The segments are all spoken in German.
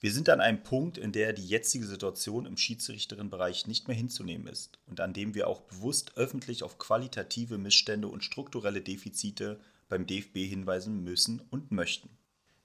Wir sind an einem Punkt, in der die jetzige Situation im Schiedsrichterinnenbereich nicht mehr hinzunehmen ist und an dem wir auch bewusst öffentlich auf qualitative Missstände und strukturelle Defizite beim DFB hinweisen müssen und möchten.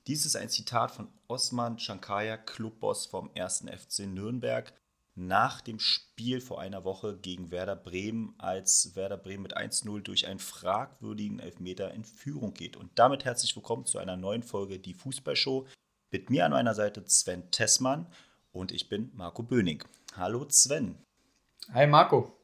Dies ist ein Zitat von Osman Shankaya, Clubboss vom 1. FC Nürnberg, nach dem Spiel vor einer Woche gegen Werder Bremen, als Werder Bremen mit 1-0 durch einen fragwürdigen Elfmeter in Führung geht. Und damit herzlich willkommen zu einer neuen Folge Die Fußballshow. Mit mir an meiner Seite Sven Tessmann und ich bin Marco Böning. Hallo Sven. Hi Marco.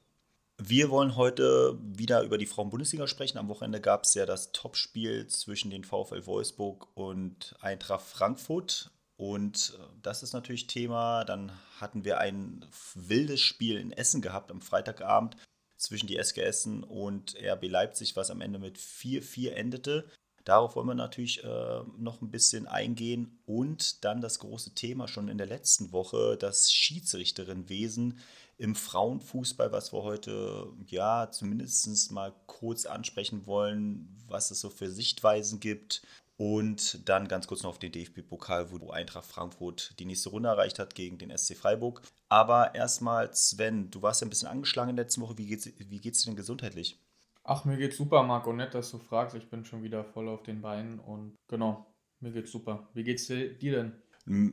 Wir wollen heute wieder über die Frauen-Bundesliga sprechen. Am Wochenende gab es ja das Topspiel zwischen den VfL Wolfsburg und Eintracht Frankfurt. Und äh, das ist natürlich Thema. Dann hatten wir ein wildes Spiel in Essen gehabt am Freitagabend zwischen die SG Essen und RB Leipzig, was am Ende mit 4-4 endete. Darauf wollen wir natürlich äh, noch ein bisschen eingehen. Und dann das große Thema schon in der letzten Woche, das Schiedsrichterinwesen im Frauenfußball, was wir heute ja zumindest mal kurz ansprechen wollen, was es so für Sichtweisen gibt. Und dann ganz kurz noch auf den DFB-Pokal, wo Eintracht Frankfurt die nächste Runde erreicht hat gegen den SC Freiburg. Aber erstmal, Sven, du warst ja ein bisschen angeschlagen in der letzten Woche. Wie geht's, wie geht's dir denn gesundheitlich? Ach, mir geht's super, Marco. Nett, dass du fragst. Ich bin schon wieder voll auf den Beinen und genau, mir geht's super. Wie geht's dir denn?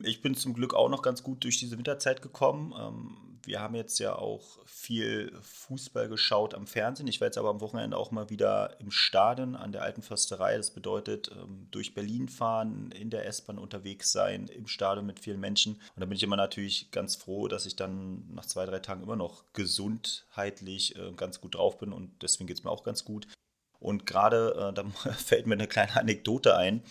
Ich bin zum Glück auch noch ganz gut durch diese Winterzeit gekommen. Ähm, wir haben jetzt ja auch viel Fußball geschaut am Fernsehen. Ich war jetzt aber am Wochenende auch mal wieder im Stadion an der Alten Försterei. Das bedeutet, ähm, durch Berlin fahren, in der S-Bahn unterwegs sein, im Stadion mit vielen Menschen. Und da bin ich immer natürlich ganz froh, dass ich dann nach zwei, drei Tagen immer noch gesundheitlich äh, ganz gut drauf bin und deswegen geht es mir auch ganz gut. Und gerade, äh, da fällt mir eine kleine Anekdote ein.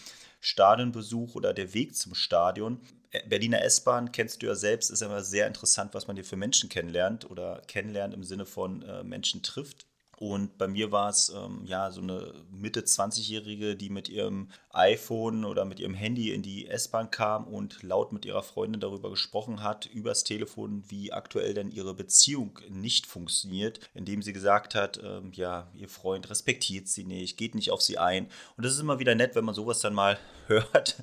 Stadionbesuch oder der Weg zum Stadion. Äh, Berliner S-Bahn kennst du ja selbst, ist immer sehr interessant, was man hier für Menschen kennenlernt oder kennenlernt im Sinne von äh, Menschen trifft. Und bei mir war es ähm, ja so eine Mitte 20-Jährige, die mit ihrem iPhone oder mit ihrem Handy in die S-Bahn kam und laut mit ihrer Freundin darüber gesprochen hat, übers Telefon, wie aktuell denn ihre Beziehung nicht funktioniert, indem sie gesagt hat, ähm, ja, ihr Freund respektiert sie nicht, geht nicht auf sie ein. Und das ist immer wieder nett, wenn man sowas dann mal hört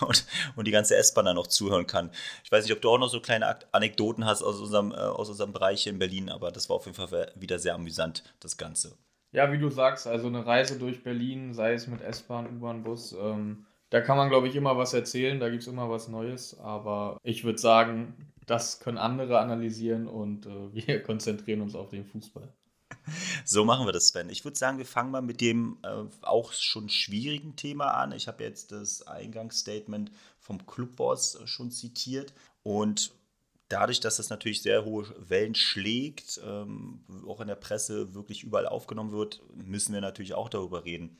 und, und die ganze S-Bahn dann noch zuhören kann. Ich weiß nicht, ob du auch noch so kleine Anekdoten hast aus unserem, äh, aus unserem Bereich hier in Berlin, aber das war auf jeden Fall wieder sehr amüsant, das Ganze. Ja, wie du sagst, also eine Reise durch Berlin, sei es mit S-Bahn, U-Bahn, Bus, ähm, da kann man, glaube ich, immer was erzählen, da gibt es immer was Neues, aber ich würde sagen, das können andere analysieren und äh, wir konzentrieren uns auf den Fußball. So machen wir das, Sven. Ich würde sagen, wir fangen mal mit dem äh, auch schon schwierigen Thema an. Ich habe jetzt das Eingangsstatement vom Clubboss schon zitiert und dadurch, dass das natürlich sehr hohe Wellen schlägt, ähm, auch in der Presse wirklich überall aufgenommen wird, müssen wir natürlich auch darüber reden.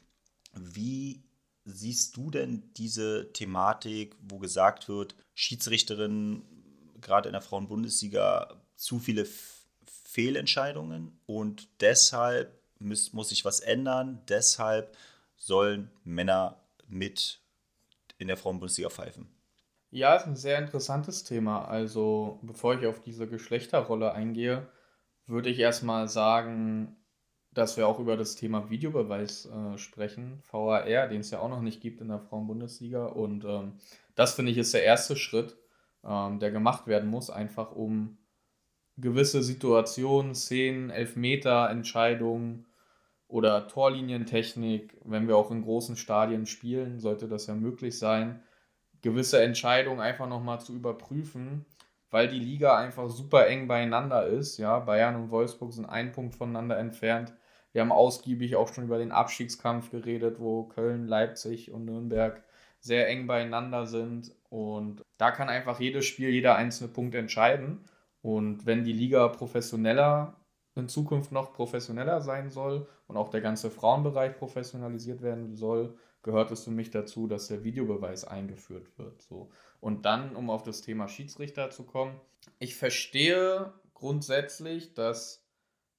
Wie siehst du denn diese Thematik, wo gesagt wird, Schiedsrichterinnen, gerade in der Frauenbundesliga, zu viele Fehlentscheidungen und deshalb muss, muss sich was ändern. Deshalb sollen Männer mit in der Frauenbundesliga pfeifen. Ja, ist ein sehr interessantes Thema. Also, bevor ich auf diese Geschlechterrolle eingehe, würde ich erstmal sagen, dass wir auch über das Thema Videobeweis äh, sprechen, VAR, den es ja auch noch nicht gibt in der Frauenbundesliga. Und ähm, das finde ich ist der erste Schritt, ähm, der gemacht werden muss, einfach um gewisse Situationen, Szenen, Elfmeter, Entscheidungen oder Torlinientechnik, wenn wir auch in großen Stadien spielen, sollte das ja möglich sein, gewisse Entscheidungen einfach nochmal zu überprüfen, weil die Liga einfach super eng beieinander ist. Ja, Bayern und Wolfsburg sind ein Punkt voneinander entfernt. Wir haben ausgiebig auch schon über den Abstiegskampf geredet, wo Köln, Leipzig und Nürnberg sehr eng beieinander sind. Und da kann einfach jedes Spiel, jeder einzelne Punkt entscheiden. Und wenn die Liga professioneller in Zukunft noch professioneller sein soll und auch der ganze Frauenbereich professionalisiert werden soll, gehört es für mich dazu, dass der Videobeweis eingeführt wird. So. Und dann, um auf das Thema Schiedsrichter zu kommen, ich verstehe grundsätzlich, dass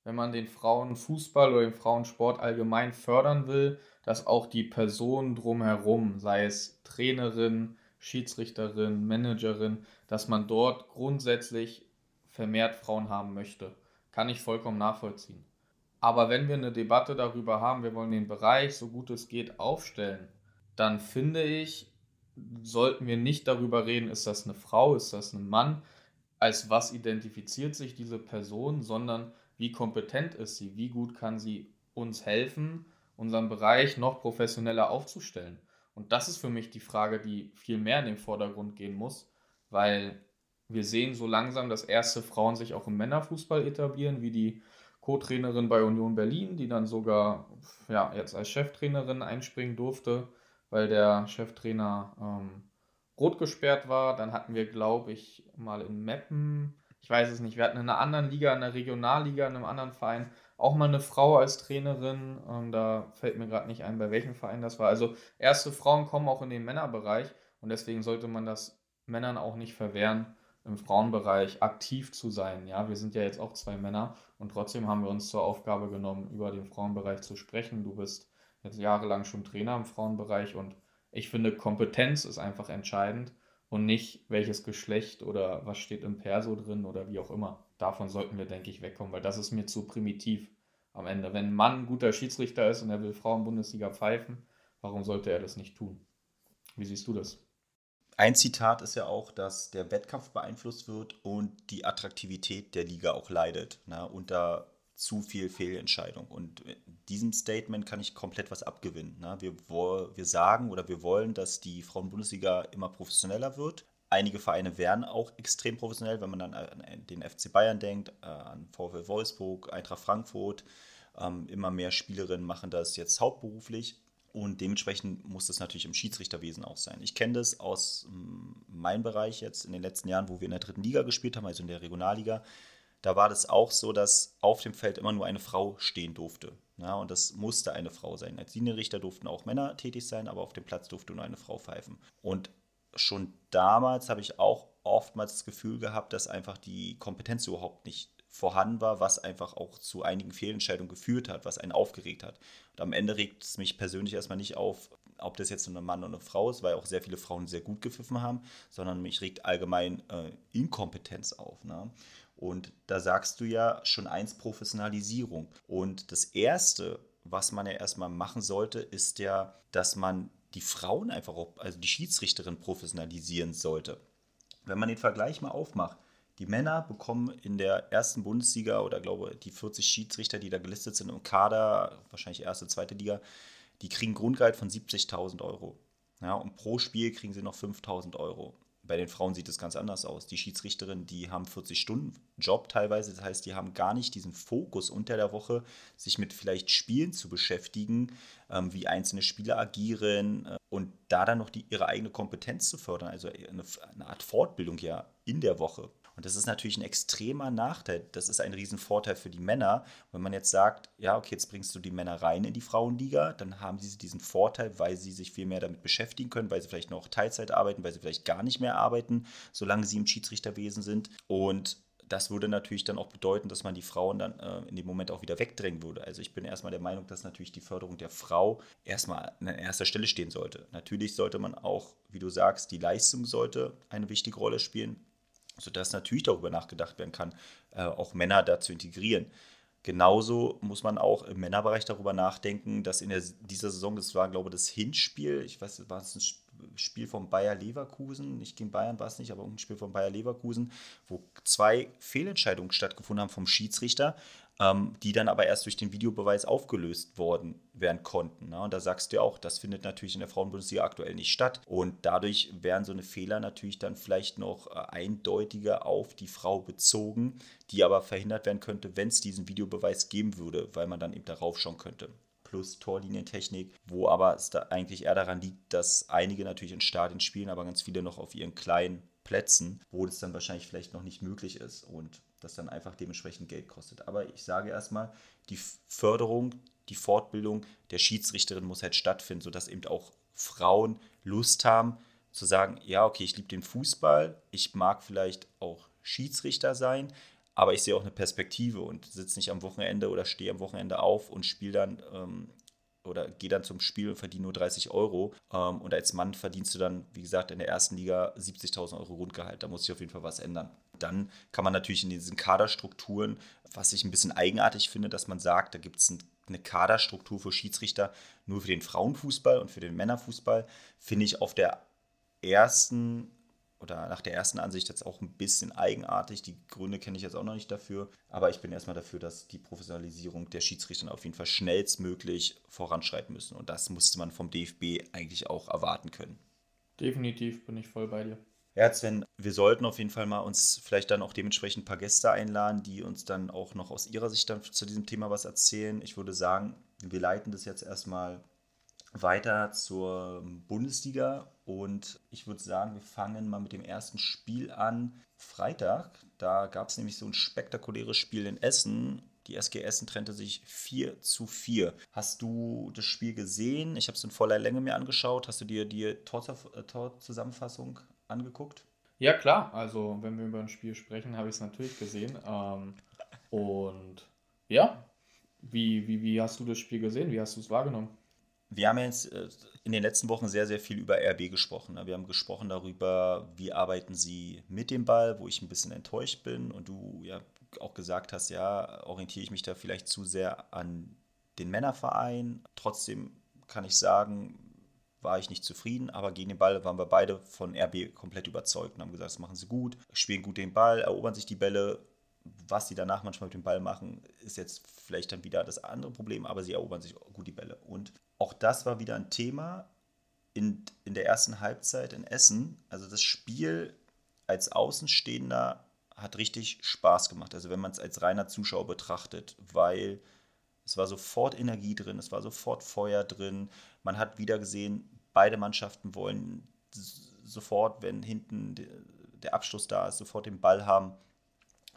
wenn man den Frauenfußball oder den Frauensport allgemein fördern will, dass auch die Person drumherum, sei es Trainerin, Schiedsrichterin, Managerin, dass man dort grundsätzlich vermehrt Frauen haben möchte. Kann ich vollkommen nachvollziehen. Aber wenn wir eine Debatte darüber haben, wir wollen den Bereich so gut es geht aufstellen, dann finde ich, sollten wir nicht darüber reden, ist das eine Frau, ist das ein Mann, als was identifiziert sich diese Person, sondern wie kompetent ist sie, wie gut kann sie uns helfen, unseren Bereich noch professioneller aufzustellen. Und das ist für mich die Frage, die viel mehr in den Vordergrund gehen muss, weil wir sehen so langsam, dass erste Frauen sich auch im Männerfußball etablieren, wie die Co-Trainerin bei Union Berlin, die dann sogar ja, jetzt als Cheftrainerin einspringen durfte, weil der Cheftrainer ähm, rot gesperrt war. Dann hatten wir, glaube ich, mal in Meppen, ich weiß es nicht, wir hatten in einer anderen Liga, in der Regionalliga, in einem anderen Verein, auch mal eine Frau als Trainerin. Ähm, da fällt mir gerade nicht ein, bei welchem Verein das war. Also erste Frauen kommen auch in den Männerbereich und deswegen sollte man das Männern auch nicht verwehren, im Frauenbereich aktiv zu sein. Ja, wir sind ja jetzt auch zwei Männer und trotzdem haben wir uns zur Aufgabe genommen, über den Frauenbereich zu sprechen. Du bist jetzt jahrelang schon Trainer im Frauenbereich und ich finde, Kompetenz ist einfach entscheidend und nicht welches Geschlecht oder was steht im Perso drin oder wie auch immer. Davon sollten wir, denke ich, wegkommen, weil das ist mir zu primitiv am Ende. Wenn ein Mann ein guter Schiedsrichter ist und er will Frauen-Bundesliga pfeifen, warum sollte er das nicht tun? Wie siehst du das? Ein Zitat ist ja auch, dass der Wettkampf beeinflusst wird und die Attraktivität der Liga auch leidet ne, unter zu viel Fehlentscheidung. Und diesem Statement kann ich komplett was abgewinnen. Ne. Wir, wir sagen oder wir wollen, dass die Frauen-Bundesliga immer professioneller wird. Einige Vereine werden auch extrem professionell, wenn man dann an den FC Bayern denkt, äh, an VfL Wolfsburg, Eintracht Frankfurt. Ähm, immer mehr Spielerinnen machen das jetzt hauptberuflich. Und dementsprechend muss das natürlich im Schiedsrichterwesen auch sein. Ich kenne das aus mm, meinem Bereich jetzt in den letzten Jahren, wo wir in der dritten Liga gespielt haben, also in der Regionalliga. Da war das auch so, dass auf dem Feld immer nur eine Frau stehen durfte. Ja, und das musste eine Frau sein. Als Linienrichter durften auch Männer tätig sein, aber auf dem Platz durfte nur eine Frau pfeifen. Und schon damals habe ich auch oftmals das Gefühl gehabt, dass einfach die Kompetenz überhaupt nicht vorhanden war, was einfach auch zu einigen Fehlentscheidungen geführt hat, was einen aufgeregt hat. Und am Ende regt es mich persönlich erstmal nicht auf, ob das jetzt ein Mann oder eine Frau ist, weil auch sehr viele Frauen sehr gut gepfiffen haben, sondern mich regt allgemein äh, Inkompetenz auf. Ne? Und da sagst du ja schon eins Professionalisierung. Und das Erste, was man ja erstmal machen sollte, ist ja, dass man die Frauen einfach auch, also die Schiedsrichterin professionalisieren sollte. Wenn man den Vergleich mal aufmacht, die Männer bekommen in der ersten Bundesliga oder glaube die 40 Schiedsrichter, die da gelistet sind im Kader, wahrscheinlich erste, zweite Liga, die kriegen Grundgehalt von 70.000 Euro. Ja, und pro Spiel kriegen sie noch 5.000 Euro. Bei den Frauen sieht es ganz anders aus. Die Schiedsrichterinnen, die haben 40 Stunden Job teilweise. Das heißt, die haben gar nicht diesen Fokus unter der Woche, sich mit vielleicht Spielen zu beschäftigen, ähm, wie einzelne Spieler agieren äh, und da dann noch die, ihre eigene Kompetenz zu fördern. Also eine, eine Art Fortbildung ja in der Woche. Und das ist natürlich ein extremer Nachteil. Das ist ein Riesenvorteil für die Männer. Wenn man jetzt sagt, ja, okay, jetzt bringst du die Männer rein in die Frauenliga, dann haben sie diesen Vorteil, weil sie sich viel mehr damit beschäftigen können, weil sie vielleicht noch Teilzeit arbeiten, weil sie vielleicht gar nicht mehr arbeiten, solange sie im Schiedsrichterwesen sind. Und das würde natürlich dann auch bedeuten, dass man die Frauen dann äh, in dem Moment auch wieder wegdrängen würde. Also ich bin erstmal der Meinung, dass natürlich die Förderung der Frau erstmal an erster Stelle stehen sollte. Natürlich sollte man auch, wie du sagst, die Leistung sollte eine wichtige Rolle spielen sodass natürlich darüber nachgedacht werden kann, äh, auch Männer da zu integrieren. Genauso muss man auch im Männerbereich darüber nachdenken, dass in der, dieser Saison, das war glaube ich das Hinspiel, ich weiß, war es ein Spiel von Bayer Leverkusen, nicht gegen Bayern war es nicht, aber ein Spiel von Bayer Leverkusen, wo zwei Fehlentscheidungen stattgefunden haben vom Schiedsrichter ähm, die dann aber erst durch den Videobeweis aufgelöst worden werden konnten. Ne? Und da sagst du ja auch, das findet natürlich in der Frauenbundesliga aktuell nicht statt. Und dadurch werden so eine Fehler natürlich dann vielleicht noch äh, eindeutiger auf die Frau bezogen, die aber verhindert werden könnte, wenn es diesen Videobeweis geben würde, weil man dann eben darauf schauen könnte plus Torlinientechnik, wo aber es da eigentlich eher daran liegt, dass einige natürlich in Stadien spielen, aber ganz viele noch auf ihren kleinen Plätzen, wo das dann wahrscheinlich vielleicht noch nicht möglich ist und das dann einfach dementsprechend Geld kostet. Aber ich sage erstmal, die Förderung, die Fortbildung der Schiedsrichterin muss halt stattfinden, sodass eben auch Frauen Lust haben zu sagen, ja, okay, ich liebe den Fußball, ich mag vielleicht auch Schiedsrichter sein, aber ich sehe auch eine Perspektive und sitze nicht am Wochenende oder stehe am Wochenende auf und spiele dann ähm, oder gehe dann zum Spiel und verdiene nur 30 Euro. Ähm, und als Mann verdienst du dann, wie gesagt, in der ersten Liga 70.000 Euro Rundgehalt. Da muss sich auf jeden Fall was ändern. Dann kann man natürlich in diesen Kaderstrukturen, was ich ein bisschen eigenartig finde, dass man sagt, da gibt es eine Kaderstruktur für Schiedsrichter nur für den Frauenfußball und für den Männerfußball, finde ich auf der ersten oder nach der ersten Ansicht jetzt auch ein bisschen eigenartig. Die Gründe kenne ich jetzt auch noch nicht dafür. Aber ich bin erstmal dafür, dass die Professionalisierung der Schiedsrichter auf jeden Fall schnellstmöglich voranschreiten müssen. Und das musste man vom DFB eigentlich auch erwarten können. Definitiv bin ich voll bei dir. Ja, Sven, wir sollten auf jeden Fall mal uns vielleicht dann auch dementsprechend ein paar Gäste einladen, die uns dann auch noch aus ihrer Sicht dann zu diesem Thema was erzählen. Ich würde sagen, wir leiten das jetzt erstmal weiter zur Bundesliga und ich würde sagen, wir fangen mal mit dem ersten Spiel an. Freitag, da gab es nämlich so ein spektakuläres Spiel in Essen. Die SG Essen trennte sich 4 zu 4. Hast du das Spiel gesehen? Ich habe es in voller Länge mir angeschaut. Hast du dir die äh, Torzusammenfassung angeguckt? Ja, klar. Also, wenn wir über ein Spiel sprechen, habe ich es natürlich gesehen. Ähm, und ja, wie, wie, wie hast du das Spiel gesehen? Wie hast du es wahrgenommen? Wir haben jetzt äh, in den letzten Wochen sehr, sehr viel über RB gesprochen. Ne? Wir haben gesprochen darüber, wie arbeiten sie mit dem Ball, wo ich ein bisschen enttäuscht bin und du ja auch gesagt hast, ja, orientiere ich mich da vielleicht zu sehr an den Männerverein. Trotzdem kann ich sagen, war ich nicht zufrieden, aber gegen den Ball waren wir beide von RB komplett überzeugt und haben gesagt, das machen sie gut, spielen gut den Ball, erobern sich die Bälle. Was sie danach manchmal mit dem Ball machen, ist jetzt vielleicht dann wieder das andere Problem, aber sie erobern sich gut die Bälle. Und auch das war wieder ein Thema in, in der ersten Halbzeit in Essen. Also das Spiel als Außenstehender hat richtig Spaß gemacht. Also wenn man es als reiner Zuschauer betrachtet, weil es war sofort Energie drin, es war sofort Feuer drin. Man hat wieder gesehen, beide Mannschaften wollen sofort, wenn hinten der Abschluss da ist, sofort den Ball haben.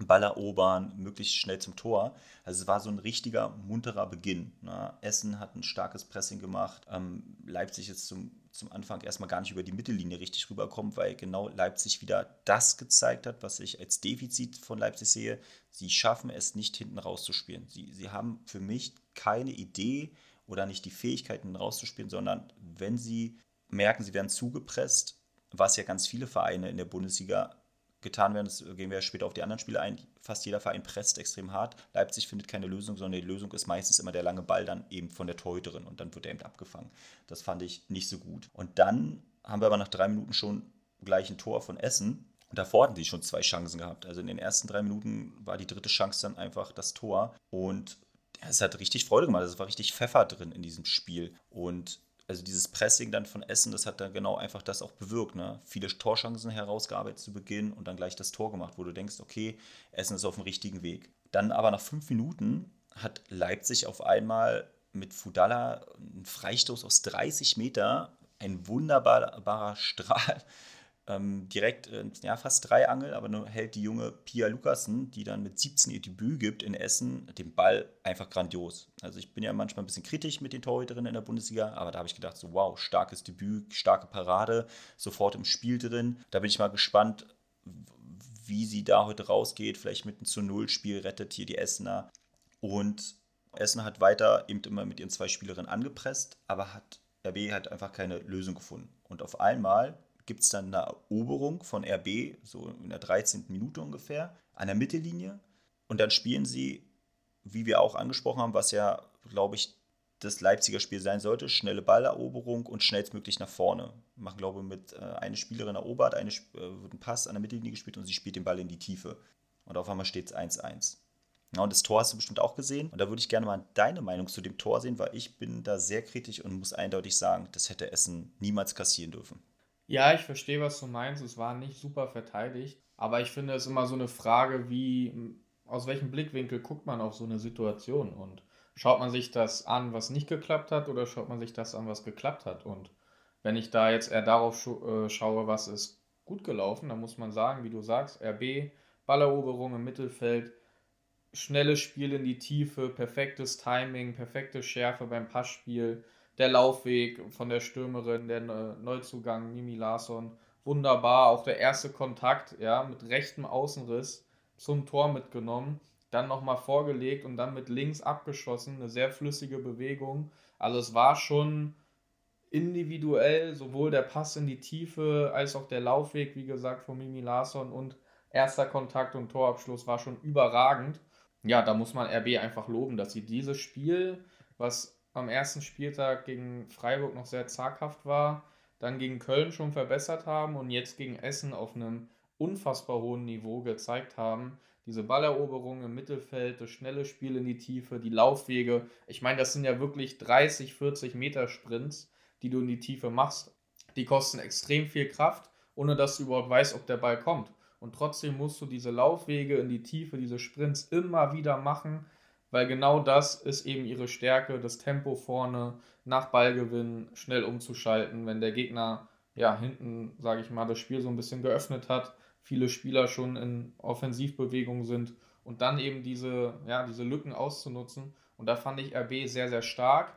Ball erobern, möglichst schnell zum Tor. Also es war so ein richtiger munterer Beginn. Ne? Essen hat ein starkes Pressing gemacht. Ähm, Leipzig ist zum, zum Anfang erstmal gar nicht über die Mittellinie richtig rüberkommt, weil genau Leipzig wieder das gezeigt hat, was ich als Defizit von Leipzig sehe. Sie schaffen es nicht hinten rauszuspielen. Sie, sie haben für mich keine Idee oder nicht die Fähigkeiten rauszuspielen, sondern wenn sie merken, sie werden zugepresst, was ja ganz viele Vereine in der Bundesliga getan werden. Das gehen wir später auf die anderen Spiele ein. Fast jeder Verein presst extrem hart. Leipzig findet keine Lösung, sondern die Lösung ist meistens immer der lange Ball dann eben von der Torhüterin und dann wird er eben abgefangen. Das fand ich nicht so gut. Und dann haben wir aber nach drei Minuten schon gleich ein Tor von Essen. Und davor hatten sie schon zwei Chancen gehabt. Also in den ersten drei Minuten war die dritte Chance dann einfach das Tor. Und es hat richtig Freude gemacht. Es war richtig Pfeffer drin in diesem Spiel. Und also dieses Pressing dann von Essen, das hat dann genau einfach das auch bewirkt. Ne? Viele Torchancen herausgearbeitet zu Beginn und dann gleich das Tor gemacht, wo du denkst, okay, Essen ist auf dem richtigen Weg. Dann aber nach fünf Minuten hat Leipzig auf einmal mit Fudala einen Freistoß aus 30 Meter, ein wunderbarer Strahl ähm, direkt äh, ja, fast drei Angel, aber nur hält die junge Pia Lukassen, die dann mit 17 ihr Debüt gibt in Essen, den Ball einfach grandios. Also ich bin ja manchmal ein bisschen kritisch mit den Torhüterinnen in der Bundesliga, aber da habe ich gedacht, so wow, starkes Debüt, starke Parade, sofort im Spiel drin. Da bin ich mal gespannt, wie sie da heute rausgeht. Vielleicht mit einem zu Null Spiel rettet hier die Essener. Und Essen hat weiter eben immer mit ihren zwei Spielerinnen angepresst, aber hat RB hat einfach keine Lösung gefunden. Und auf einmal gibt es dann eine Eroberung von RB, so in der 13. Minute ungefähr, an der Mittellinie. Und dann spielen sie, wie wir auch angesprochen haben, was ja, glaube ich, das Leipziger Spiel sein sollte, schnelle Balleroberung und schnellstmöglich nach vorne. Machen, glaube ich, mit äh, eine Spielerin erobert, eine äh, wird ein Pass an der Mittellinie gespielt und sie spielt den Ball in die Tiefe. Und auf einmal steht es 1-1. Ja, und das Tor hast du bestimmt auch gesehen. Und da würde ich gerne mal deine Meinung zu dem Tor sehen, weil ich bin da sehr kritisch und muss eindeutig sagen, das hätte Essen niemals kassieren dürfen. Ja, ich verstehe, was du meinst. Es war nicht super verteidigt. Aber ich finde es immer so eine Frage, wie, aus welchem Blickwinkel guckt man auf so eine Situation? Und schaut man sich das an, was nicht geklappt hat, oder schaut man sich das an, was geklappt hat? Und wenn ich da jetzt eher darauf äh, schaue, was ist gut gelaufen, dann muss man sagen, wie du sagst, RB, Balleroberung im Mittelfeld, schnelles Spiel in die Tiefe, perfektes Timing, perfekte Schärfe beim Passspiel der Laufweg von der Stürmerin, der Neuzugang Mimi Larsson, wunderbar. Auch der erste Kontakt, ja, mit rechtem Außenriss zum Tor mitgenommen. dann nochmal vorgelegt und dann mit links abgeschossen. Eine sehr flüssige Bewegung. Also es war schon individuell, sowohl der Pass in die Tiefe als auch der Laufweg, wie gesagt, von Mimi Larsson und erster Kontakt und Torabschluss war schon überragend. Ja, da muss man RB einfach loben, dass sie dieses Spiel, was am ersten Spieltag gegen Freiburg noch sehr zaghaft war, dann gegen Köln schon verbessert haben und jetzt gegen Essen auf einem unfassbar hohen Niveau gezeigt haben. Diese Balleroberung im Mittelfeld, das schnelle Spiel in die Tiefe, die Laufwege. Ich meine, das sind ja wirklich 30, 40 Meter Sprints, die du in die Tiefe machst. Die kosten extrem viel Kraft, ohne dass du überhaupt weißt, ob der Ball kommt. Und trotzdem musst du diese Laufwege in die Tiefe, diese Sprints immer wieder machen, weil genau das ist eben ihre Stärke, das Tempo vorne, nach Ballgewinn schnell umzuschalten, wenn der Gegner ja hinten, sage ich mal, das Spiel so ein bisschen geöffnet hat, viele Spieler schon in Offensivbewegung sind und dann eben diese, ja, diese Lücken auszunutzen. Und da fand ich RB sehr, sehr stark.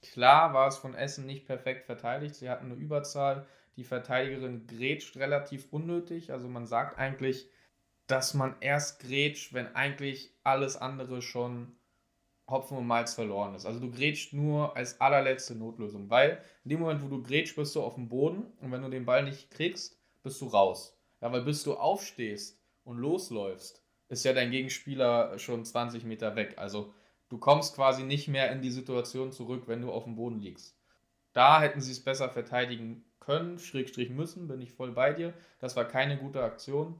Klar war es von Essen nicht perfekt verteidigt. Sie hatten eine Überzahl. Die Verteidigerin grätscht relativ unnötig. Also man sagt eigentlich, dass man erst grätscht, wenn eigentlich alles andere schon Hopfen und Malz verloren ist. Also du grätschst nur als allerletzte Notlösung, weil in dem Moment, wo du grätschst, bist du auf dem Boden und wenn du den Ball nicht kriegst, bist du raus. Ja, weil bis du aufstehst und losläufst, ist ja dein Gegenspieler schon 20 Meter weg. Also du kommst quasi nicht mehr in die Situation zurück, wenn du auf dem Boden liegst. Da hätten sie es besser verteidigen können, Schrägstrich müssen, bin ich voll bei dir. Das war keine gute Aktion.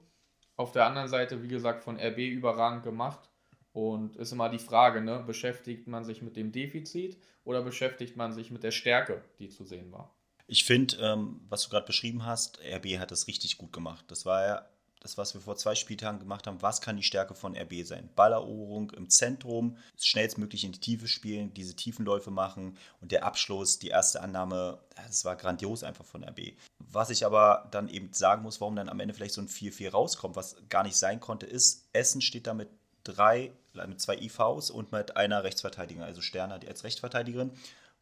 Auf der anderen Seite, wie gesagt, von RB überragend gemacht. Und ist immer die Frage, ne? beschäftigt man sich mit dem Defizit oder beschäftigt man sich mit der Stärke, die zu sehen war? Ich finde, ähm, was du gerade beschrieben hast, RB hat das richtig gut gemacht. Das war ja das, was wir vor zwei Spieltagen gemacht haben. Was kann die Stärke von RB sein? Balleroberung im Zentrum, schnellstmöglich in die Tiefe spielen, diese Tiefenläufe machen und der Abschluss, die erste Annahme, das war grandios einfach von RB. Was ich aber dann eben sagen muss, warum dann am Ende vielleicht so ein 4-4 rauskommt, was gar nicht sein konnte, ist, Essen steht da mit drei, mit zwei IVs und mit einer Rechtsverteidigerin, also Sterner als Rechtsverteidigerin,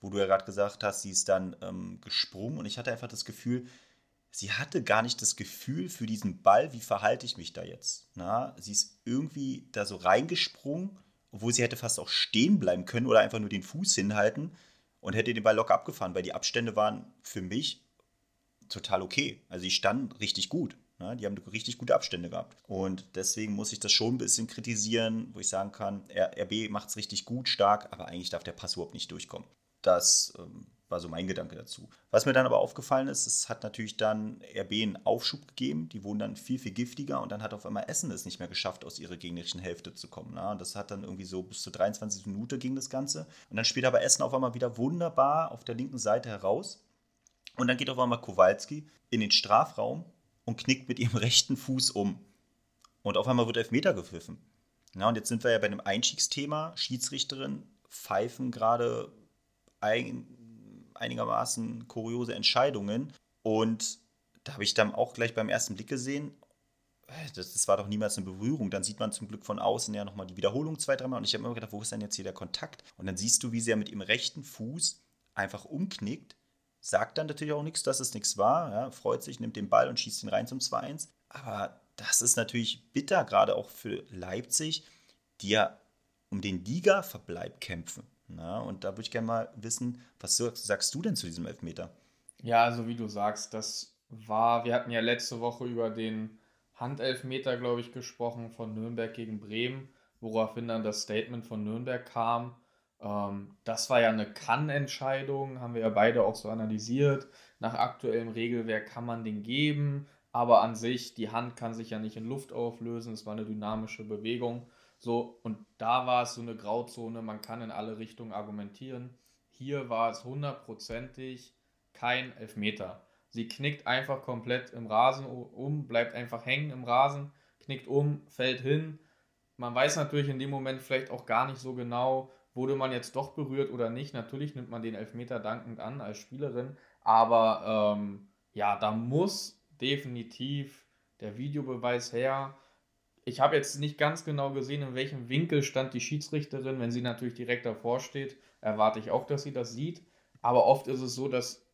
wo du ja gerade gesagt hast, sie ist dann ähm, gesprungen und ich hatte einfach das Gefühl, sie hatte gar nicht das Gefühl für diesen Ball, wie verhalte ich mich da jetzt. Na, sie ist irgendwie da so reingesprungen, obwohl sie hätte fast auch stehen bleiben können oder einfach nur den Fuß hinhalten und hätte den Ball locker abgefahren, weil die Abstände waren für mich total okay. Also sie standen richtig gut. Ja, die haben richtig gute Abstände gehabt. Und deswegen muss ich das schon ein bisschen kritisieren, wo ich sagen kann, RB macht es richtig gut, stark, aber eigentlich darf der Pass überhaupt nicht durchkommen. Das ähm, war so mein Gedanke dazu. Was mir dann aber aufgefallen ist, es hat natürlich dann RB einen Aufschub gegeben. Die wurden dann viel, viel giftiger und dann hat auf einmal Essen es nicht mehr geschafft, aus ihrer gegnerischen Hälfte zu kommen. Na? Und das hat dann irgendwie so bis zur 23. Minute ging das Ganze. Und dann spielt aber Essen auf einmal wieder wunderbar auf der linken Seite heraus. Und dann geht auf einmal Kowalski in den Strafraum und knickt mit ihrem rechten Fuß um. Und auf einmal wird Elfmeter gepfiffen. Ja, und jetzt sind wir ja bei einem Einstiegsthema. Schiedsrichterin pfeifen gerade ein, einigermaßen kuriose Entscheidungen. Und da habe ich dann auch gleich beim ersten Blick gesehen, äh, das, das, war doch niemals eine Berührung. Dann sieht man zum Glück von außen ja nochmal die Wiederholung zwei, dreimal. Und ich habe immer gedacht, wo ist denn jetzt hier der Kontakt? Und dann siehst du, wie sie ja mit ihrem rechten Fuß einfach umknickt sagt dann natürlich auch nichts, dass es nichts war, ja, freut sich, nimmt den Ball und schießt ihn rein zum 2-1. Aber das ist natürlich bitter, gerade auch für Leipzig, die ja um den Liga-Verbleib kämpfen. Na, und da würde ich gerne mal wissen, was sagst du denn zu diesem Elfmeter? Ja, also wie du sagst, das war, wir hatten ja letzte Woche über den Handelfmeter, glaube ich, gesprochen von Nürnberg gegen Bremen, woraufhin dann das Statement von Nürnberg kam. Ähm, das war ja eine Kann-Entscheidung, haben wir ja beide auch so analysiert. Nach aktuellem Regelwerk kann man den geben, aber an sich, die Hand kann sich ja nicht in Luft auflösen, es war eine dynamische Bewegung. So, und da war es so eine Grauzone, man kann in alle Richtungen argumentieren. Hier war es hundertprozentig kein Elfmeter. Sie knickt einfach komplett im Rasen um, bleibt einfach hängen im Rasen, knickt um, fällt hin. Man weiß natürlich in dem Moment vielleicht auch gar nicht so genau, wurde man jetzt doch berührt oder nicht. Natürlich nimmt man den Elfmeter dankend an als Spielerin, aber ähm, ja, da muss definitiv der Videobeweis her. Ich habe jetzt nicht ganz genau gesehen, in welchem Winkel stand die Schiedsrichterin. Wenn sie natürlich direkt davor steht, erwarte ich auch, dass sie das sieht. Aber oft ist es so, dass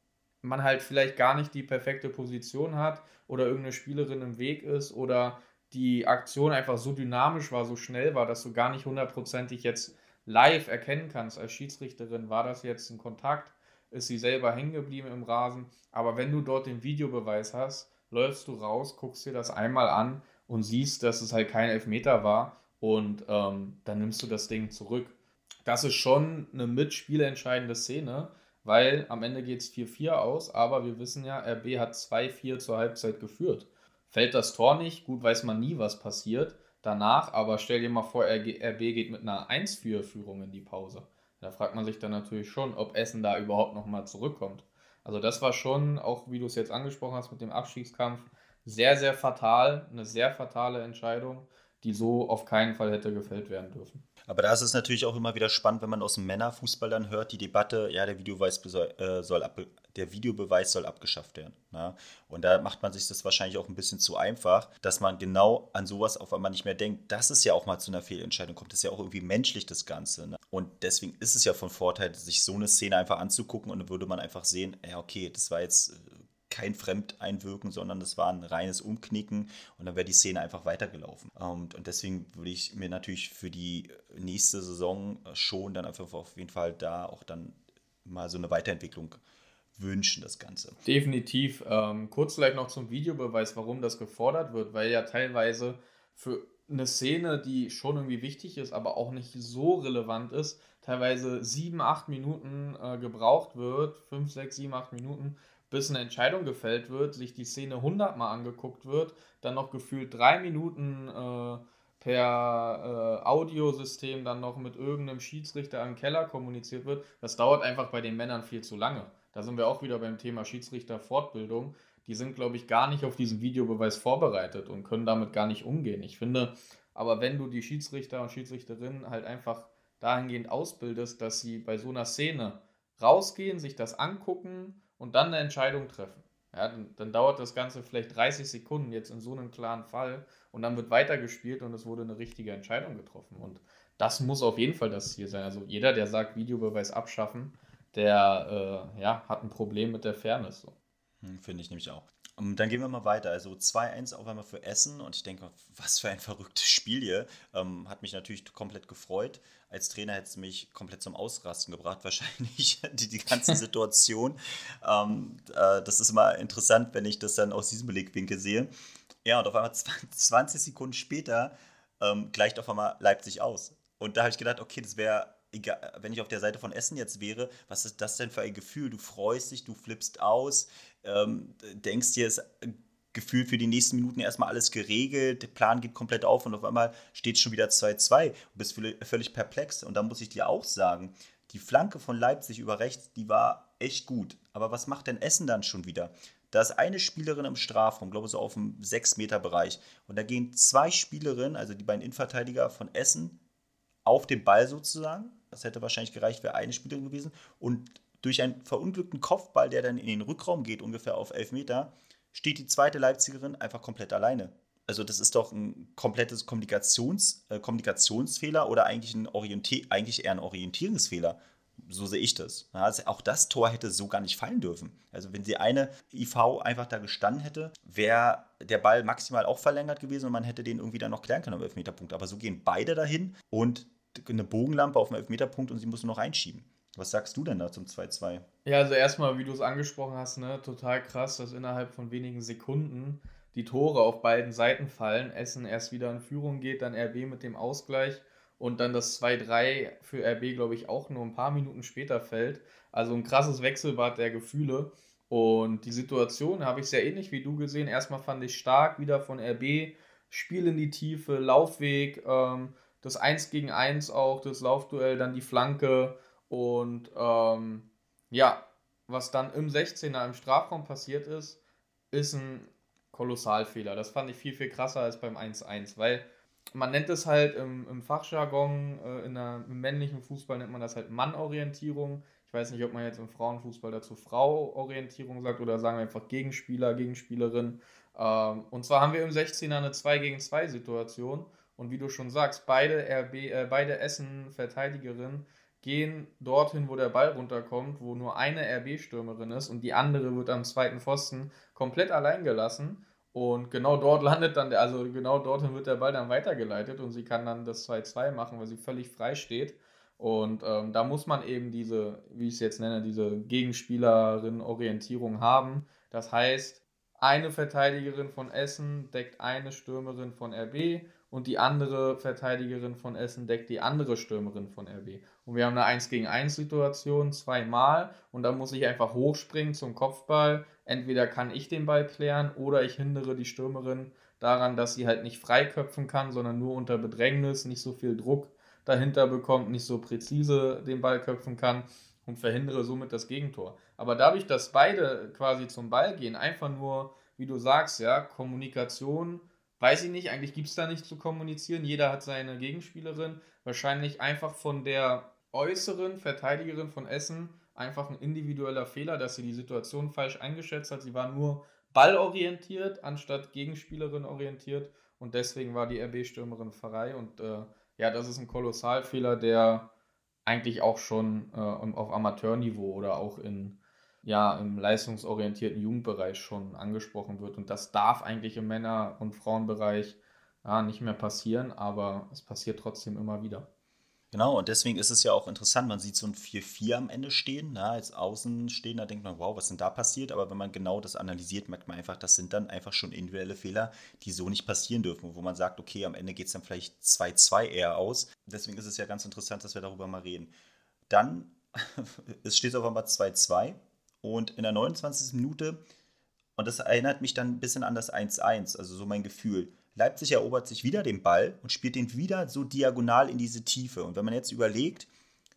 man halt vielleicht gar nicht die perfekte Position hat oder irgendeine Spielerin im Weg ist oder die Aktion einfach so dynamisch war, so schnell war, dass du gar nicht hundertprozentig jetzt live erkennen kannst als Schiedsrichterin, war das jetzt ein Kontakt, ist sie selber hängen geblieben im Rasen. Aber wenn du dort den Videobeweis hast, läufst du raus, guckst dir das einmal an und siehst, dass es halt kein Elfmeter war und ähm, dann nimmst du das Ding zurück. Das ist schon eine mitspielentscheidende Szene, weil am Ende geht es 4-4 aus, aber wir wissen ja, RB hat 2-4 zur Halbzeit geführt. Fällt das Tor nicht, gut weiß man nie, was passiert danach, aber stell dir mal vor, RB geht mit einer 1-4-Führung in die Pause. Da fragt man sich dann natürlich schon, ob Essen da überhaupt nochmal zurückkommt. Also das war schon, auch wie du es jetzt angesprochen hast mit dem Abstiegskampf, sehr, sehr fatal, eine sehr fatale Entscheidung, die so auf keinen Fall hätte gefällt werden dürfen. Aber da ist es natürlich auch immer wieder spannend, wenn man aus dem Männerfußball dann hört, die Debatte, ja, der Videobeweis soll, äh, soll, der Videobeweis soll abgeschafft werden. Ne? Und da macht man sich das wahrscheinlich auch ein bisschen zu einfach, dass man genau an sowas auf einmal nicht mehr denkt, dass es ja auch mal zu einer Fehlentscheidung kommt. Das ist ja auch irgendwie menschlich, das Ganze. Ne? Und deswegen ist es ja von Vorteil, sich so eine Szene einfach anzugucken und dann würde man einfach sehen, ja, okay, das war jetzt äh, kein Fremdeinwirken, sondern das war ein reines Umknicken und dann wäre die Szene einfach weitergelaufen. Und, und deswegen würde ich mir natürlich für die nächste Saison schon dann einfach auf jeden Fall da auch dann mal so eine Weiterentwicklung wünschen, das Ganze. Definitiv. Ähm, kurz vielleicht noch zum Videobeweis, warum das gefordert wird, weil ja teilweise für eine Szene, die schon irgendwie wichtig ist, aber auch nicht so relevant ist, teilweise sieben, acht Minuten äh, gebraucht wird, fünf, sechs, sieben, acht Minuten, bis eine Entscheidung gefällt wird, sich die Szene hundertmal angeguckt wird, dann noch gefühlt drei Minuten äh, per äh, Audiosystem dann noch mit irgendeinem Schiedsrichter im Keller kommuniziert wird. Das dauert einfach bei den Männern viel zu lange. Da sind wir auch wieder beim Thema Schiedsrichterfortbildung. Die sind, glaube ich, gar nicht auf diesen Videobeweis vorbereitet und können damit gar nicht umgehen. Ich finde, aber wenn du die Schiedsrichter und Schiedsrichterinnen halt einfach dahingehend ausbildest, dass sie bei so einer Szene rausgehen, sich das angucken und dann eine Entscheidung treffen. Ja, dann, dann, dauert das Ganze vielleicht 30 Sekunden jetzt in so einem klaren Fall und dann wird weitergespielt und es wurde eine richtige Entscheidung getroffen. Und das muss auf jeden Fall das Ziel sein. Also jeder, der sagt, Videobeweis abschaffen, der äh, ja, hat ein Problem mit der Fairness. So. Hm, Finde ich nämlich auch. Und dann gehen wir mal weiter. Also 2-1 auf einmal für Essen und ich denke, was für ein verrücktes Spiel hier. Ähm, hat mich natürlich komplett gefreut. Als Trainer hätte es mich komplett zum Ausrasten gebracht, wahrscheinlich die, die ganze Situation. ähm, äh, das ist immer interessant, wenn ich das dann aus diesem Blickwinkel sehe. Ja, und auf einmal 20 Sekunden später ähm, gleicht auf einmal Leipzig aus. Und da habe ich gedacht, okay, das wäre egal, wenn ich auf der Seite von Essen jetzt wäre, was ist das denn für ein Gefühl? Du freust dich, du flippst aus, ähm, denkst dir, es gefühlt für die nächsten Minuten erstmal alles geregelt, der Plan geht komplett auf und auf einmal steht schon wieder 2-2 und bist völlig perplex. Und da muss ich dir auch sagen, die Flanke von Leipzig über rechts, die war echt gut. Aber was macht denn Essen dann schon wieder? Da ist eine Spielerin im Strafraum, glaube ich, so auf dem 6-Meter-Bereich. Und da gehen zwei Spielerinnen, also die beiden Innenverteidiger von Essen, auf den Ball sozusagen. Das hätte wahrscheinlich gereicht, wäre eine Spielerin gewesen. Und durch einen verunglückten Kopfball, der dann in den Rückraum geht, ungefähr auf 11 Meter, steht die zweite Leipzigerin einfach komplett alleine. Also das ist doch ein komplettes Kommunikations, äh, Kommunikationsfehler oder eigentlich, ein Orientier eigentlich eher ein Orientierungsfehler. So sehe ich das. Also auch das Tor hätte so gar nicht fallen dürfen. Also wenn sie eine IV einfach da gestanden hätte, wäre der Ball maximal auch verlängert gewesen und man hätte den irgendwie dann noch klären können am Elfmeterpunkt. Aber so gehen beide dahin und eine Bogenlampe auf dem Elfmeterpunkt und sie muss nur noch einschieben. Was sagst du denn da zum 2-2? Ja, also erstmal, wie du es angesprochen hast, ne, total krass, dass innerhalb von wenigen Sekunden die Tore auf beiden Seiten fallen. Essen erst wieder in Führung geht, dann RB mit dem Ausgleich und dann das 2-3 für RB, glaube ich, auch nur ein paar Minuten später fällt. Also ein krasses Wechselbad der Gefühle. Und die Situation habe ich sehr ähnlich wie du gesehen. Erstmal fand ich stark wieder von RB. Spiel in die Tiefe, Laufweg, ähm, das 1 gegen 1 auch, das Laufduell, dann die Flanke. Und ähm, ja, was dann im 16er im Strafraum passiert ist, ist ein Kolossalfehler. Das fand ich viel, viel krasser als beim 1-1, weil man nennt es halt im, im Fachjargon, äh, in der, im männlichen Fußball nennt man das halt Mannorientierung. Ich weiß nicht, ob man jetzt im Frauenfußball dazu Frauorientierung sagt oder sagen wir einfach Gegenspieler, Gegenspielerin. Ähm, und zwar haben wir im 16er eine 2 gegen 2 Situation. Und wie du schon sagst, beide, RB, äh, beide Essen-Verteidigerinnen gehen dorthin, wo der Ball runterkommt, wo nur eine RB-Stürmerin ist und die andere wird am zweiten Pfosten komplett allein gelassen. Und genau dort landet dann, der, also genau dorthin wird der Ball dann weitergeleitet und sie kann dann das 2-2 machen, weil sie völlig frei steht. Und ähm, da muss man eben diese, wie ich es jetzt nenne, diese Gegenspielerin-Orientierung haben. Das heißt, eine Verteidigerin von Essen deckt eine Stürmerin von RB und die andere Verteidigerin von Essen deckt die andere Stürmerin von RB. Und wir haben eine 1 gegen 1 Situation zweimal und da muss ich einfach hochspringen zum Kopfball. Entweder kann ich den Ball klären oder ich hindere die Stürmerin daran, dass sie halt nicht freiköpfen kann, sondern nur unter Bedrängnis, nicht so viel Druck dahinter bekommt, nicht so präzise den Ball köpfen kann und verhindere somit das Gegentor. Aber dadurch, dass beide quasi zum Ball gehen, einfach nur, wie du sagst, ja, Kommunikation Weiß ich nicht, eigentlich gibt es da nicht zu kommunizieren. Jeder hat seine Gegenspielerin. Wahrscheinlich einfach von der äußeren Verteidigerin von Essen einfach ein individueller Fehler, dass sie die Situation falsch eingeschätzt hat. Sie war nur ballorientiert anstatt Gegenspielerin orientiert und deswegen war die RB-Stürmerin Pfarrei und äh, ja, das ist ein Kolossalfehler, der eigentlich auch schon äh, auf Amateurniveau oder auch in ja im leistungsorientierten Jugendbereich schon angesprochen wird. Und das darf eigentlich im Männer- und Frauenbereich ja, nicht mehr passieren, aber es passiert trotzdem immer wieder. Genau, und deswegen ist es ja auch interessant, man sieht so ein 4-4 am Ende stehen. Na, als Außenstehender denkt man, wow, was denn da passiert? Aber wenn man genau das analysiert, merkt man einfach, das sind dann einfach schon individuelle Fehler, die so nicht passieren dürfen, wo man sagt, okay, am Ende geht es dann vielleicht 2-2 eher aus. Deswegen ist es ja ganz interessant, dass wir darüber mal reden. Dann, es steht auf einmal 2-2 und in der 29. Minute, und das erinnert mich dann ein bisschen an das 1-1, also so mein Gefühl. Leipzig erobert sich wieder den Ball und spielt den wieder so diagonal in diese Tiefe. Und wenn man jetzt überlegt,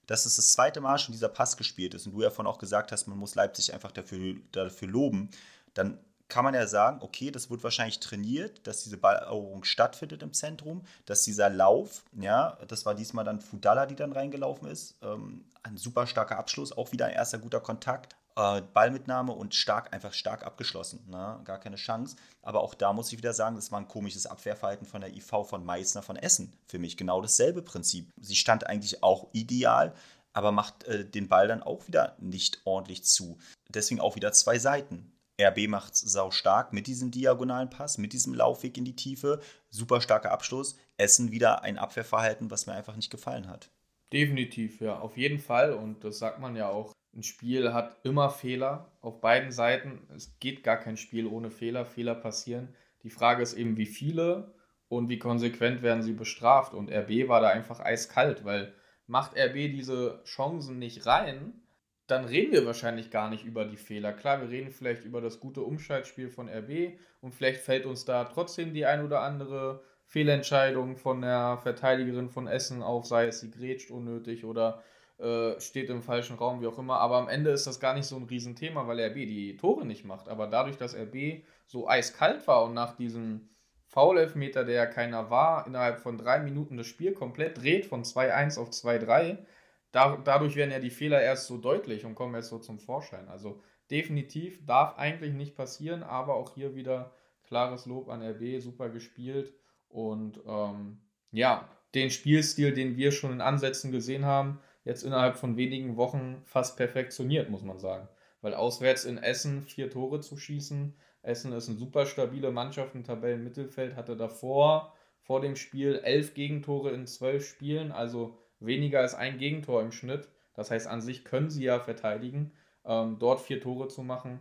dass es das zweite Mal schon dieser Pass gespielt ist und du ja vorhin auch gesagt hast, man muss Leipzig einfach dafür, dafür loben, dann kann man ja sagen, okay, das wird wahrscheinlich trainiert, dass diese Balleroberung stattfindet im Zentrum, dass dieser Lauf, ja, das war diesmal dann Fudala, die dann reingelaufen ist, ähm, ein super starker Abschluss, auch wieder ein erster guter Kontakt, äh, Ballmitnahme und stark, einfach stark abgeschlossen. Ne? Gar keine Chance. Aber auch da muss ich wieder sagen, das war ein komisches Abwehrverhalten von der IV von Meißner von Essen. Für mich genau dasselbe Prinzip. Sie stand eigentlich auch ideal, aber macht äh, den Ball dann auch wieder nicht ordentlich zu. Deswegen auch wieder zwei Seiten. RB macht es sau stark mit diesem diagonalen Pass, mit diesem Laufweg in die Tiefe. Super starker Abschluss. Essen wieder ein Abwehrverhalten, was mir einfach nicht gefallen hat. Definitiv, ja, auf jeden Fall. Und das sagt man ja auch ein Spiel hat immer Fehler auf beiden Seiten. Es geht gar kein Spiel ohne Fehler. Fehler passieren. Die Frage ist eben, wie viele und wie konsequent werden sie bestraft. Und RB war da einfach eiskalt, weil macht RB diese Chancen nicht rein, dann reden wir wahrscheinlich gar nicht über die Fehler. Klar, wir reden vielleicht über das gute Umschaltspiel von RB und vielleicht fällt uns da trotzdem die ein oder andere Fehlentscheidung von der Verteidigerin von Essen auf, sei es sie grätscht unnötig oder äh, steht im falschen Raum, wie auch immer. Aber am Ende ist das gar nicht so ein Riesenthema, weil RB die Tore nicht macht. Aber dadurch, dass RB so eiskalt war und nach diesem Foul-Elfmeter, der ja keiner war, innerhalb von drei Minuten das Spiel komplett dreht von 2-1 auf 2-3, da, dadurch werden ja die Fehler erst so deutlich und kommen erst so zum Vorschein. Also definitiv darf eigentlich nicht passieren, aber auch hier wieder klares Lob an RB, super gespielt und ähm, ja, den Spielstil, den wir schon in Ansätzen gesehen haben, jetzt innerhalb von wenigen Wochen fast perfektioniert, muss man sagen. Weil auswärts in Essen vier Tore zu schießen, Essen ist eine super stabile Mannschaft im Tabellenmittelfeld, hatte davor, vor dem Spiel, elf Gegentore in zwölf Spielen, also weniger als ein Gegentor im Schnitt. Das heißt, an sich können sie ja verteidigen. Ähm, dort vier Tore zu machen,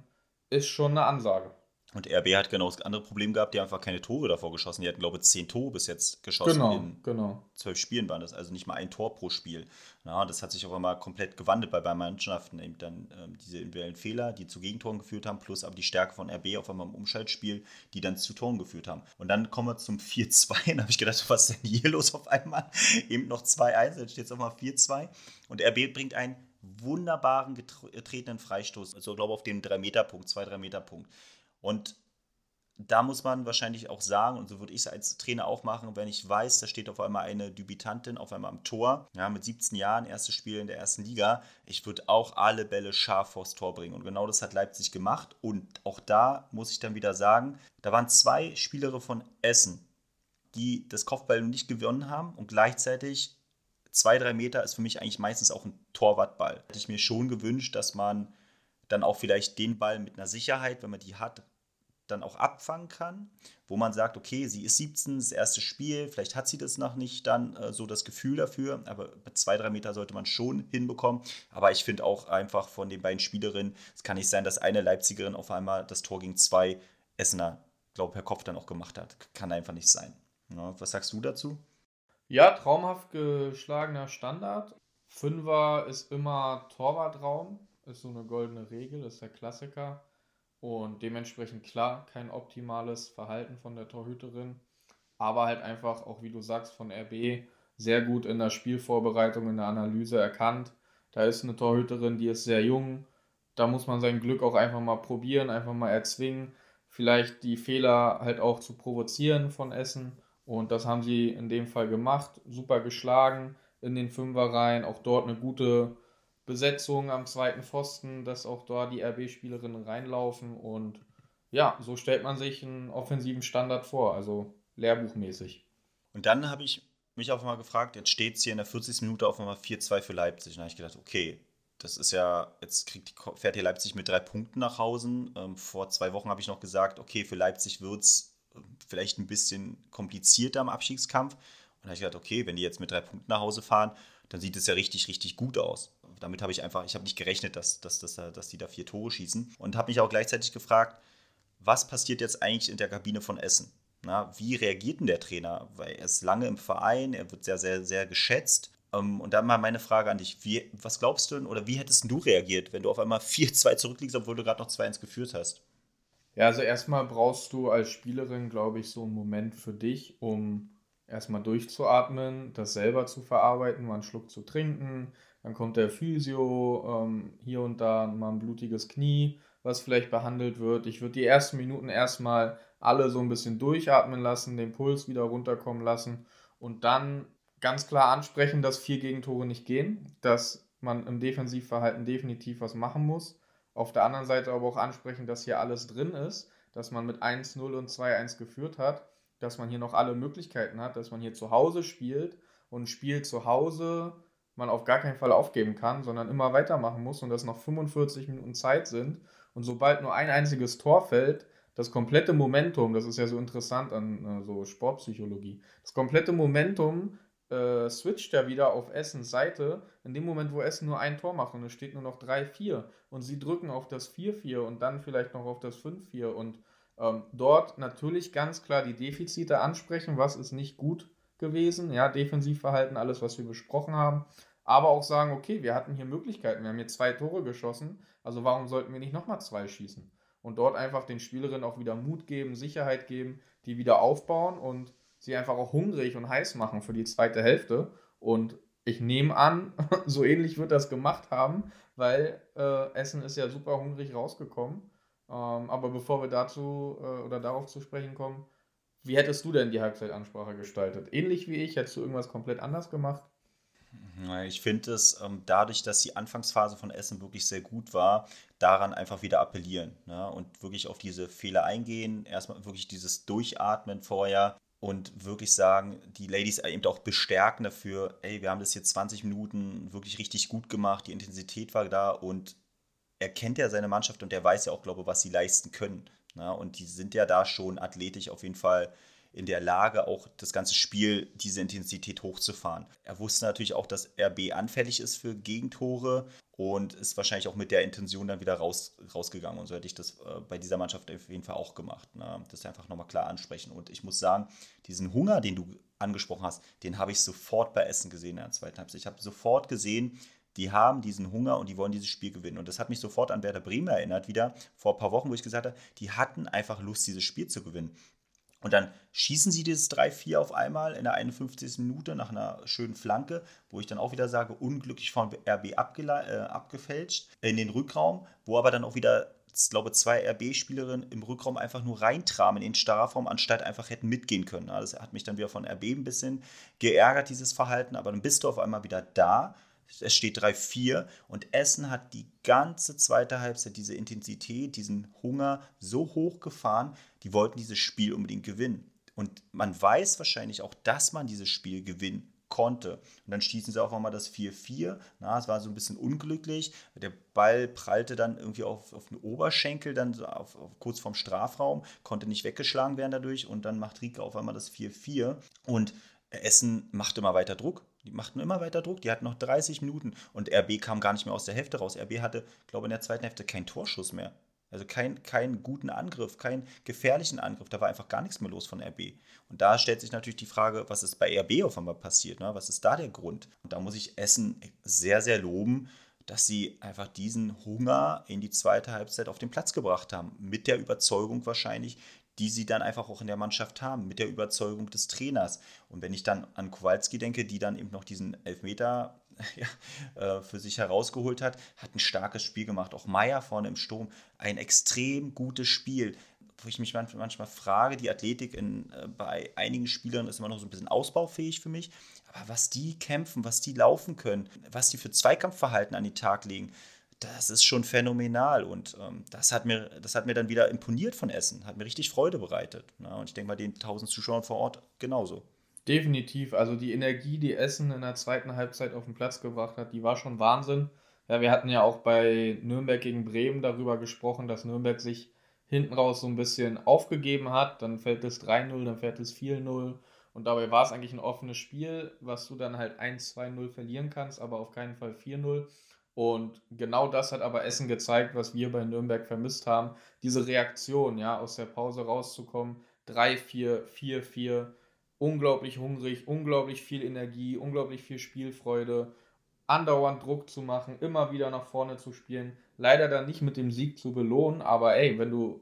ist schon eine Ansage. Und RB hat genau das andere Problem gehabt, die haben einfach keine Tore davor geschossen. Die hatten, glaube ich, zehn Tore bis jetzt geschossen. Genau, in genau. zwölf Spielen waren das, also nicht mal ein Tor pro Spiel. Ja, das hat sich auf einmal komplett gewandelt bei beiden Mannschaften. Eben dann ähm, diese individuellen Fehler, die zu Gegentoren geführt haben, plus aber die Stärke von RB auf einmal im Umschaltspiel, die dann zu Toren geführt haben. Und dann kommen wir zum 4-2. Dann habe ich gedacht, was ist denn hier los auf einmal? Eben noch 2-1, dann steht es auf einmal 4-2. Und RB bringt einen wunderbaren getretenen Freistoß, also glaube auf den 3-Meter-Punkt, 2-3-Meter-Punkt. Und da muss man wahrscheinlich auch sagen, und so würde ich es als Trainer auch machen, wenn ich weiß, da steht auf einmal eine Debütantin auf einmal am Tor, ja, mit 17 Jahren, erstes Spiel in der ersten Liga, ich würde auch alle Bälle scharf vors Tor bringen. Und genau das hat Leipzig gemacht. Und auch da muss ich dann wieder sagen, da waren zwei Spielere von Essen, die das Kopfball nicht gewonnen haben und gleichzeitig zwei, drei Meter ist für mich eigentlich meistens auch ein Torwartball. Hätte ich mir schon gewünscht, dass man dann auch vielleicht den Ball mit einer Sicherheit, wenn man die hat, dann auch abfangen kann, wo man sagt, okay, sie ist 17, das erste Spiel, vielleicht hat sie das noch nicht dann äh, so das Gefühl dafür, aber zwei, drei Meter sollte man schon hinbekommen. Aber ich finde auch einfach von den beiden Spielerinnen, es kann nicht sein, dass eine Leipzigerin auf einmal das Tor gegen zwei Essener, glaube per Kopf dann auch gemacht hat. Kann einfach nicht sein. Ja, was sagst du dazu? Ja, traumhaft geschlagener Standard. Fünfer ist immer Torwartraum, ist so eine goldene Regel, ist der Klassiker. Und dementsprechend klar, kein optimales Verhalten von der Torhüterin, aber halt einfach, auch wie du sagst, von RB sehr gut in der Spielvorbereitung, in der Analyse erkannt. Da ist eine Torhüterin, die ist sehr jung. Da muss man sein Glück auch einfach mal probieren, einfach mal erzwingen, vielleicht die Fehler halt auch zu provozieren von Essen. Und das haben sie in dem Fall gemacht. Super geschlagen in den Fünfer rein, auch dort eine gute Besetzung am zweiten Pfosten, dass auch da die RB-Spielerinnen reinlaufen und ja, so stellt man sich einen offensiven Standard vor, also lehrbuchmäßig. Und dann habe ich mich auch mal gefragt, jetzt steht es hier in der 40. Minute auf einmal 4-2 für Leipzig. Und da habe ich gedacht, okay, das ist ja, jetzt kriegt, fährt hier Leipzig mit drei Punkten nach Hause. Ähm, vor zwei Wochen habe ich noch gesagt, okay, für Leipzig wird es ähm, vielleicht ein bisschen komplizierter im Abstiegskampf. Und da habe ich gedacht, okay, wenn die jetzt mit drei Punkten nach Hause fahren, dann sieht es ja richtig, richtig gut aus. Damit habe ich einfach, ich habe nicht gerechnet, dass, dass, dass, dass die da vier Tore schießen. Und habe mich auch gleichzeitig gefragt, was passiert jetzt eigentlich in der Kabine von Essen? Na, wie reagiert denn der Trainer? Weil er ist lange im Verein, er wird sehr, sehr, sehr geschätzt. Ähm, und dann mal meine Frage an dich: wie, Was glaubst du denn oder wie hättest du reagiert, wenn du auf einmal 4-2 zurückliegst, obwohl du gerade noch 2-1 geführt hast? Ja, also erstmal brauchst du als Spielerin, glaube ich, so einen Moment für dich, um erstmal durchzuatmen, das selber zu verarbeiten, mal einen Schluck zu trinken. Dann kommt der Physio, ähm, hier und da mal ein blutiges Knie, was vielleicht behandelt wird. Ich würde die ersten Minuten erstmal alle so ein bisschen durchatmen lassen, den Puls wieder runterkommen lassen und dann ganz klar ansprechen, dass vier Gegentore nicht gehen, dass man im Defensivverhalten definitiv was machen muss. Auf der anderen Seite aber auch ansprechen, dass hier alles drin ist, dass man mit 1-0 und 2-1 geführt hat dass man hier noch alle Möglichkeiten hat, dass man hier zu Hause spielt und ein Spiel zu Hause man auf gar keinen Fall aufgeben kann, sondern immer weitermachen muss und dass noch 45 Minuten Zeit sind. Und sobald nur ein einziges Tor fällt, das komplette Momentum, das ist ja so interessant an äh, so Sportpsychologie, das komplette Momentum äh, switcht ja wieder auf Essens Seite, in dem Moment, wo Essen nur ein Tor macht und es steht nur noch 3-4 und sie drücken auf das 4-4 und dann vielleicht noch auf das 5-4 und ähm, dort natürlich ganz klar die Defizite ansprechen, was ist nicht gut gewesen, ja, Defensivverhalten, alles, was wir besprochen haben, aber auch sagen, okay, wir hatten hier Möglichkeiten, wir haben hier zwei Tore geschossen, also warum sollten wir nicht nochmal zwei schießen? Und dort einfach den Spielerinnen auch wieder Mut geben, Sicherheit geben, die wieder aufbauen und sie einfach auch hungrig und heiß machen für die zweite Hälfte. Und ich nehme an, so ähnlich wird das gemacht haben, weil äh, Essen ist ja super hungrig rausgekommen. Ähm, aber bevor wir dazu äh, oder darauf zu sprechen kommen, wie hättest du denn die Halbzeitansprache gestaltet? Ähnlich wie ich, hättest du irgendwas komplett anders gemacht? Ich finde es ähm, dadurch, dass die Anfangsphase von Essen wirklich sehr gut war, daran einfach wieder appellieren ne? und wirklich auf diese Fehler eingehen. Erstmal wirklich dieses Durchatmen vorher und wirklich sagen, die Ladies eben auch bestärken dafür, ey, wir haben das jetzt 20 Minuten wirklich richtig gut gemacht, die Intensität war da und er kennt ja seine Mannschaft und er weiß ja auch, glaube ich, was sie leisten können. Ne? und die sind ja da schon athletisch auf jeden Fall in der Lage, auch das ganze Spiel, diese Intensität hochzufahren. Er wusste natürlich auch, dass RB anfällig ist für Gegentore und ist wahrscheinlich auch mit der Intention dann wieder raus, rausgegangen. Und so hätte ich das äh, bei dieser Mannschaft auf jeden Fall auch gemacht. Ne? Das einfach nochmal klar ansprechen. Und ich muss sagen, diesen Hunger, den du angesprochen hast, den habe ich sofort bei Essen gesehen in der zweiten Halbzeit. Ich habe sofort gesehen, die haben diesen Hunger und die wollen dieses Spiel gewinnen. Und das hat mich sofort an Werder Bremen erinnert, wieder vor ein paar Wochen, wo ich gesagt habe, die hatten einfach Lust, dieses Spiel zu gewinnen. Und dann schießen sie dieses 3-4 auf einmal in der 51. Minute nach einer schönen Flanke, wo ich dann auch wieder sage, unglücklich von RB äh, abgefälscht in den Rückraum, wo aber dann auch wieder, ich glaube, zwei RB-Spielerinnen im Rückraum einfach nur reintramen in den Strafraum, anstatt einfach hätten mitgehen können. Das hat mich dann wieder von RB ein bisschen geärgert, dieses Verhalten, aber dann bist du auf einmal wieder da es steht 3-4 und Essen hat die ganze zweite Halbzeit diese Intensität, diesen Hunger so hoch gefahren, die wollten dieses Spiel unbedingt gewinnen. Und man weiß wahrscheinlich auch, dass man dieses Spiel gewinnen konnte. Und dann stießen sie auch mal das 4-4. es war so ein bisschen unglücklich. Der Ball prallte dann irgendwie auf, auf den Oberschenkel, dann so auf, auf, kurz vorm Strafraum, konnte nicht weggeschlagen werden dadurch. Und dann macht Rieke auf einmal das 4-4. Und Essen macht immer weiter Druck. Die machten immer weiter Druck. Die hatten noch 30 Minuten und RB kam gar nicht mehr aus der Hälfte raus. RB hatte, glaube ich, in der zweiten Hälfte keinen Torschuss mehr. Also keinen kein guten Angriff, keinen gefährlichen Angriff. Da war einfach gar nichts mehr los von RB. Und da stellt sich natürlich die Frage, was ist bei RB auf einmal passiert? Ne? Was ist da der Grund? Und da muss ich Essen sehr, sehr loben, dass sie einfach diesen Hunger in die zweite Halbzeit auf den Platz gebracht haben. Mit der Überzeugung wahrscheinlich, die sie dann einfach auch in der Mannschaft haben, mit der Überzeugung des Trainers. Und wenn ich dann an Kowalski denke, die dann eben noch diesen Elfmeter ja, äh, für sich herausgeholt hat, hat ein starkes Spiel gemacht. Auch Meier vorne im Sturm, ein extrem gutes Spiel. Wo ich mich manchmal frage, die Athletik in, äh, bei einigen Spielern ist immer noch so ein bisschen ausbaufähig für mich. Aber was die kämpfen, was die laufen können, was die für Zweikampfverhalten an den Tag legen, das ist schon phänomenal und ähm, das, hat mir, das hat mir dann wieder imponiert von Essen, hat mir richtig Freude bereitet. Ne? Und ich denke mal, den 1000 Zuschauern vor Ort genauso. Definitiv, also die Energie, die Essen in der zweiten Halbzeit auf den Platz gebracht hat, die war schon Wahnsinn. Ja, wir hatten ja auch bei Nürnberg gegen Bremen darüber gesprochen, dass Nürnberg sich hinten raus so ein bisschen aufgegeben hat. Dann fällt es 3-0, dann fällt es 4-0. Und dabei war es eigentlich ein offenes Spiel, was du dann halt 1-2-0 verlieren kannst, aber auf keinen Fall 4-0. Und genau das hat aber Essen gezeigt, was wir bei Nürnberg vermisst haben. Diese Reaktion, ja, aus der Pause rauszukommen. 3-4, 4-4, unglaublich hungrig, unglaublich viel Energie, unglaublich viel Spielfreude, andauernd Druck zu machen, immer wieder nach vorne zu spielen. Leider dann nicht mit dem Sieg zu belohnen, aber ey, wenn du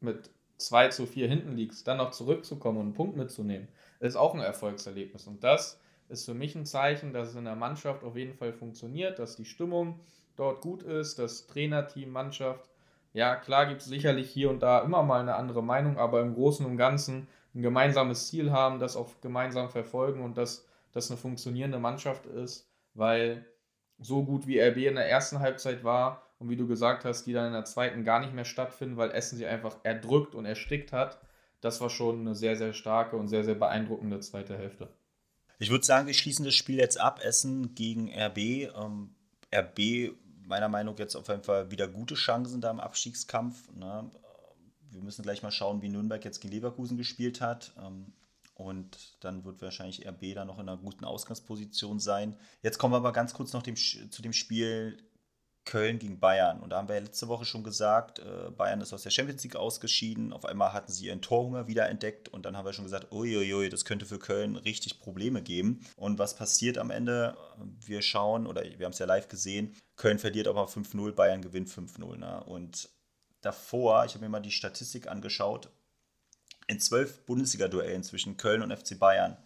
mit 2 zu 4 hinten liegst, dann noch zurückzukommen und einen Punkt mitzunehmen, ist auch ein Erfolgserlebnis. Und das ist für mich ein Zeichen, dass es in der Mannschaft auf jeden Fall funktioniert, dass die Stimmung dort gut ist, das Trainerteam, Mannschaft. Ja, klar gibt es sicherlich hier und da immer mal eine andere Meinung, aber im Großen und Ganzen ein gemeinsames Ziel haben, das auch gemeinsam verfolgen und dass das eine funktionierende Mannschaft ist, weil so gut wie RB in der ersten Halbzeit war und wie du gesagt hast, die dann in der zweiten gar nicht mehr stattfinden, weil Essen sie einfach erdrückt und erstickt hat, das war schon eine sehr, sehr starke und sehr, sehr beeindruckende zweite Hälfte. Ich würde sagen, wir schließen das Spiel jetzt ab. Essen gegen RB. Ähm, RB, meiner Meinung nach, jetzt auf jeden Fall wieder gute Chancen da im Abstiegskampf. Ne? Wir müssen gleich mal schauen, wie Nürnberg jetzt gegen Leverkusen gespielt hat. Ähm, und dann wird wahrscheinlich RB da noch in einer guten Ausgangsposition sein. Jetzt kommen wir aber ganz kurz noch dem, zu dem Spiel Köln gegen Bayern. Und da haben wir ja letzte Woche schon gesagt, äh, Bayern ist aus der Champions League ausgeschieden. Auf einmal hatten sie ihren Torhunger wieder entdeckt. Und dann haben wir schon gesagt, uiuiui, das könnte für Köln richtig Probleme geben. Und was passiert am Ende? Wir schauen, oder wir haben es ja live gesehen, Köln verliert aber 5-0, Bayern gewinnt 5-0. Ne? Und davor, ich habe mir mal die Statistik angeschaut, in zwölf Bundesliga-Duellen zwischen Köln und FC Bayern,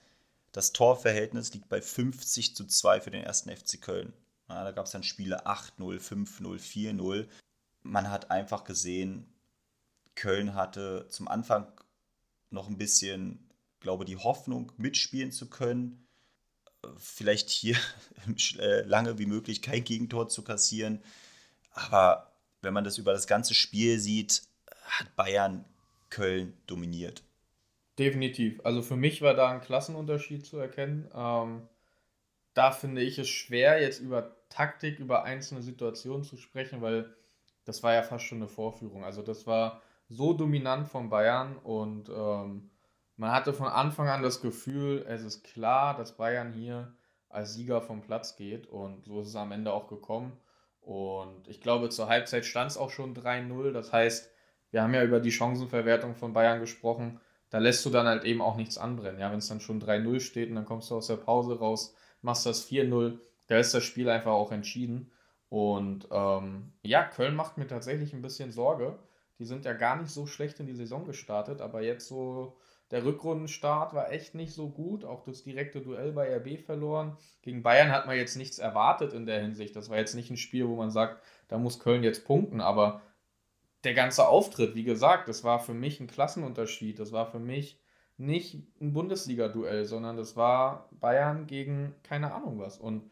das Torverhältnis liegt bei 50 zu 2 für den ersten FC Köln. Ja, da gab es dann Spiele 8-0, 5-0, 4-0. Man hat einfach gesehen, Köln hatte zum Anfang noch ein bisschen, glaube die Hoffnung, mitspielen zu können. Vielleicht hier äh, lange wie möglich kein Gegentor zu kassieren. Aber wenn man das über das ganze Spiel sieht, hat Bayern Köln dominiert. Definitiv. Also für mich war da ein Klassenunterschied zu erkennen. Ähm, da finde ich es schwer, jetzt über Taktik, über einzelne Situationen zu sprechen, weil das war ja fast schon eine Vorführung. Also das war so dominant von Bayern und ähm, man hatte von Anfang an das Gefühl, es ist klar, dass Bayern hier als Sieger vom Platz geht und so ist es am Ende auch gekommen. Und ich glaube, zur Halbzeit stand es auch schon 3-0. Das heißt, wir haben ja über die Chancenverwertung von Bayern gesprochen. Da lässt du dann halt eben auch nichts anbrennen. Ja, wenn es dann schon 3-0 steht und dann kommst du aus der Pause raus, machst das 4-0, da ist das Spiel einfach auch entschieden. Und ähm, ja, Köln macht mir tatsächlich ein bisschen Sorge. Die sind ja gar nicht so schlecht in die Saison gestartet, aber jetzt so der Rückrundenstart war echt nicht so gut. Auch das direkte Duell bei RB verloren. Gegen Bayern hat man jetzt nichts erwartet in der Hinsicht. Das war jetzt nicht ein Spiel, wo man sagt, da muss Köln jetzt punkten. Aber der ganze Auftritt, wie gesagt, das war für mich ein Klassenunterschied. Das war für mich nicht ein Bundesliga-Duell, sondern das war Bayern gegen keine Ahnung was. Und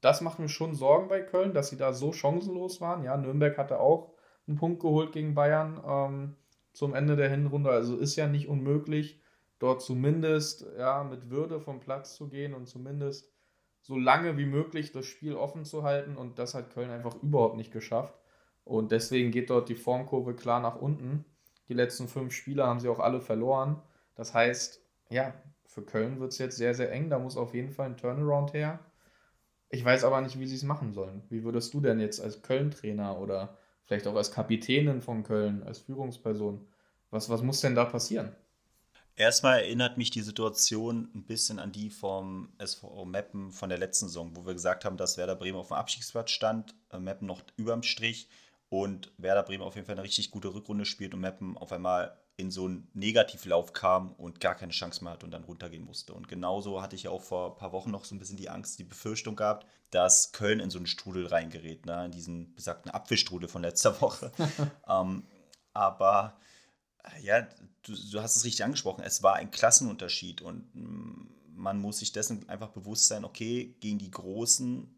das macht mir schon Sorgen bei Köln, dass sie da so chancenlos waren. Ja, Nürnberg hatte auch einen Punkt geholt gegen Bayern ähm, zum Ende der Hinrunde. Also ist ja nicht unmöglich, dort zumindest ja, mit Würde vom Platz zu gehen und zumindest so lange wie möglich das Spiel offen zu halten. Und das hat Köln einfach überhaupt nicht geschafft. Und deswegen geht dort die Formkurve klar nach unten. Die letzten fünf Spiele haben sie auch alle verloren. Das heißt, ja, für Köln wird es jetzt sehr, sehr eng. Da muss auf jeden Fall ein Turnaround her. Ich weiß aber nicht, wie sie es machen sollen. Wie würdest du denn jetzt als Köln-Trainer oder vielleicht auch als Kapitänin von Köln, als Führungsperson, was, was muss denn da passieren? Erstmal erinnert mich die Situation ein bisschen an die vom SVO Meppen von der letzten Saison, wo wir gesagt haben, dass Werder Bremen auf dem Abstiegsplatz stand, äh, Meppen noch überm Strich und Werder Bremen auf jeden Fall eine richtig gute Rückrunde spielt und Meppen auf einmal in so einen Negativlauf kam und gar keine Chance mehr hat und dann runtergehen musste. Und genauso hatte ich auch vor ein paar Wochen noch so ein bisschen die Angst, die Befürchtung gehabt, dass Köln in so einen Strudel reingerät, ne? in diesen besagten Apfelstrudel von letzter Woche. ähm, aber äh, ja, du, du, hast es richtig angesprochen, es war ein Klassenunterschied und mm, man muss sich dessen einfach bewusst sein, okay, gegen die Großen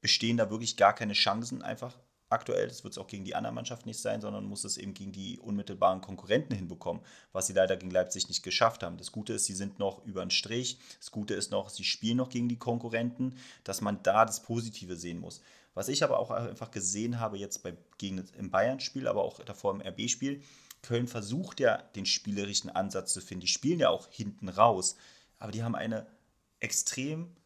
bestehen da wirklich gar keine Chancen einfach aktuell. Das wird es auch gegen die andere Mannschaft nicht sein, sondern muss es eben gegen die unmittelbaren Konkurrenten hinbekommen, was sie leider gegen Leipzig nicht geschafft haben. Das Gute ist, sie sind noch über den Strich. Das Gute ist noch, sie spielen noch gegen die Konkurrenten, dass man da das Positive sehen muss. Was ich aber auch einfach gesehen habe jetzt bei, gegen, im Bayern-Spiel, aber auch davor im RB-Spiel, Köln versucht ja den spielerischen Ansatz zu finden. Die spielen ja auch hinten raus, aber die haben eine extrem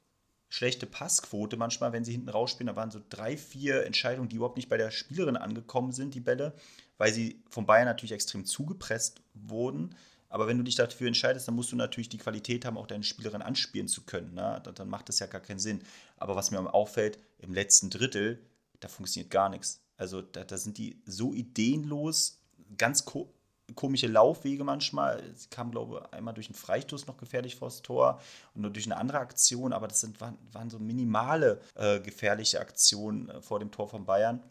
schlechte Passquote manchmal, wenn sie hinten rausspielen. Da waren so drei, vier Entscheidungen, die überhaupt nicht bei der Spielerin angekommen sind, die Bälle, weil sie von Bayern natürlich extrem zugepresst wurden. Aber wenn du dich dafür entscheidest, dann musst du natürlich die Qualität haben, auch deine Spielerin anspielen zu können. Ne? Dann macht das ja gar keinen Sinn. Aber was mir auffällt, im letzten Drittel, da funktioniert gar nichts. Also da, da sind die so ideenlos, ganz ko komische Laufwege manchmal. Sie kam, glaube ich, einmal durch einen Freistoß noch gefährlich vors Tor und nur durch eine andere Aktion, aber das sind, waren, waren so minimale äh, gefährliche Aktionen äh, vor dem Tor von Bayern.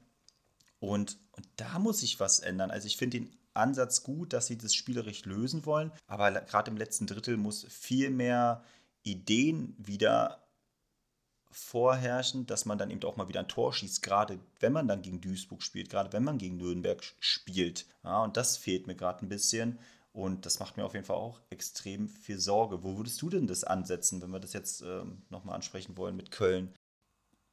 Und, und da muss sich was ändern. Also ich finde den Ansatz gut, dass sie das spielerisch lösen wollen, aber gerade im letzten Drittel muss viel mehr Ideen wieder vorherrschen, dass man dann eben auch mal wieder ein Tor schießt, gerade wenn man dann gegen Duisburg spielt, gerade wenn man gegen Nürnberg spielt. Ja, und das fehlt mir gerade ein bisschen. Und das macht mir auf jeden Fall auch extrem viel Sorge. Wo würdest du denn das ansetzen, wenn wir das jetzt ähm, nochmal ansprechen wollen mit Köln?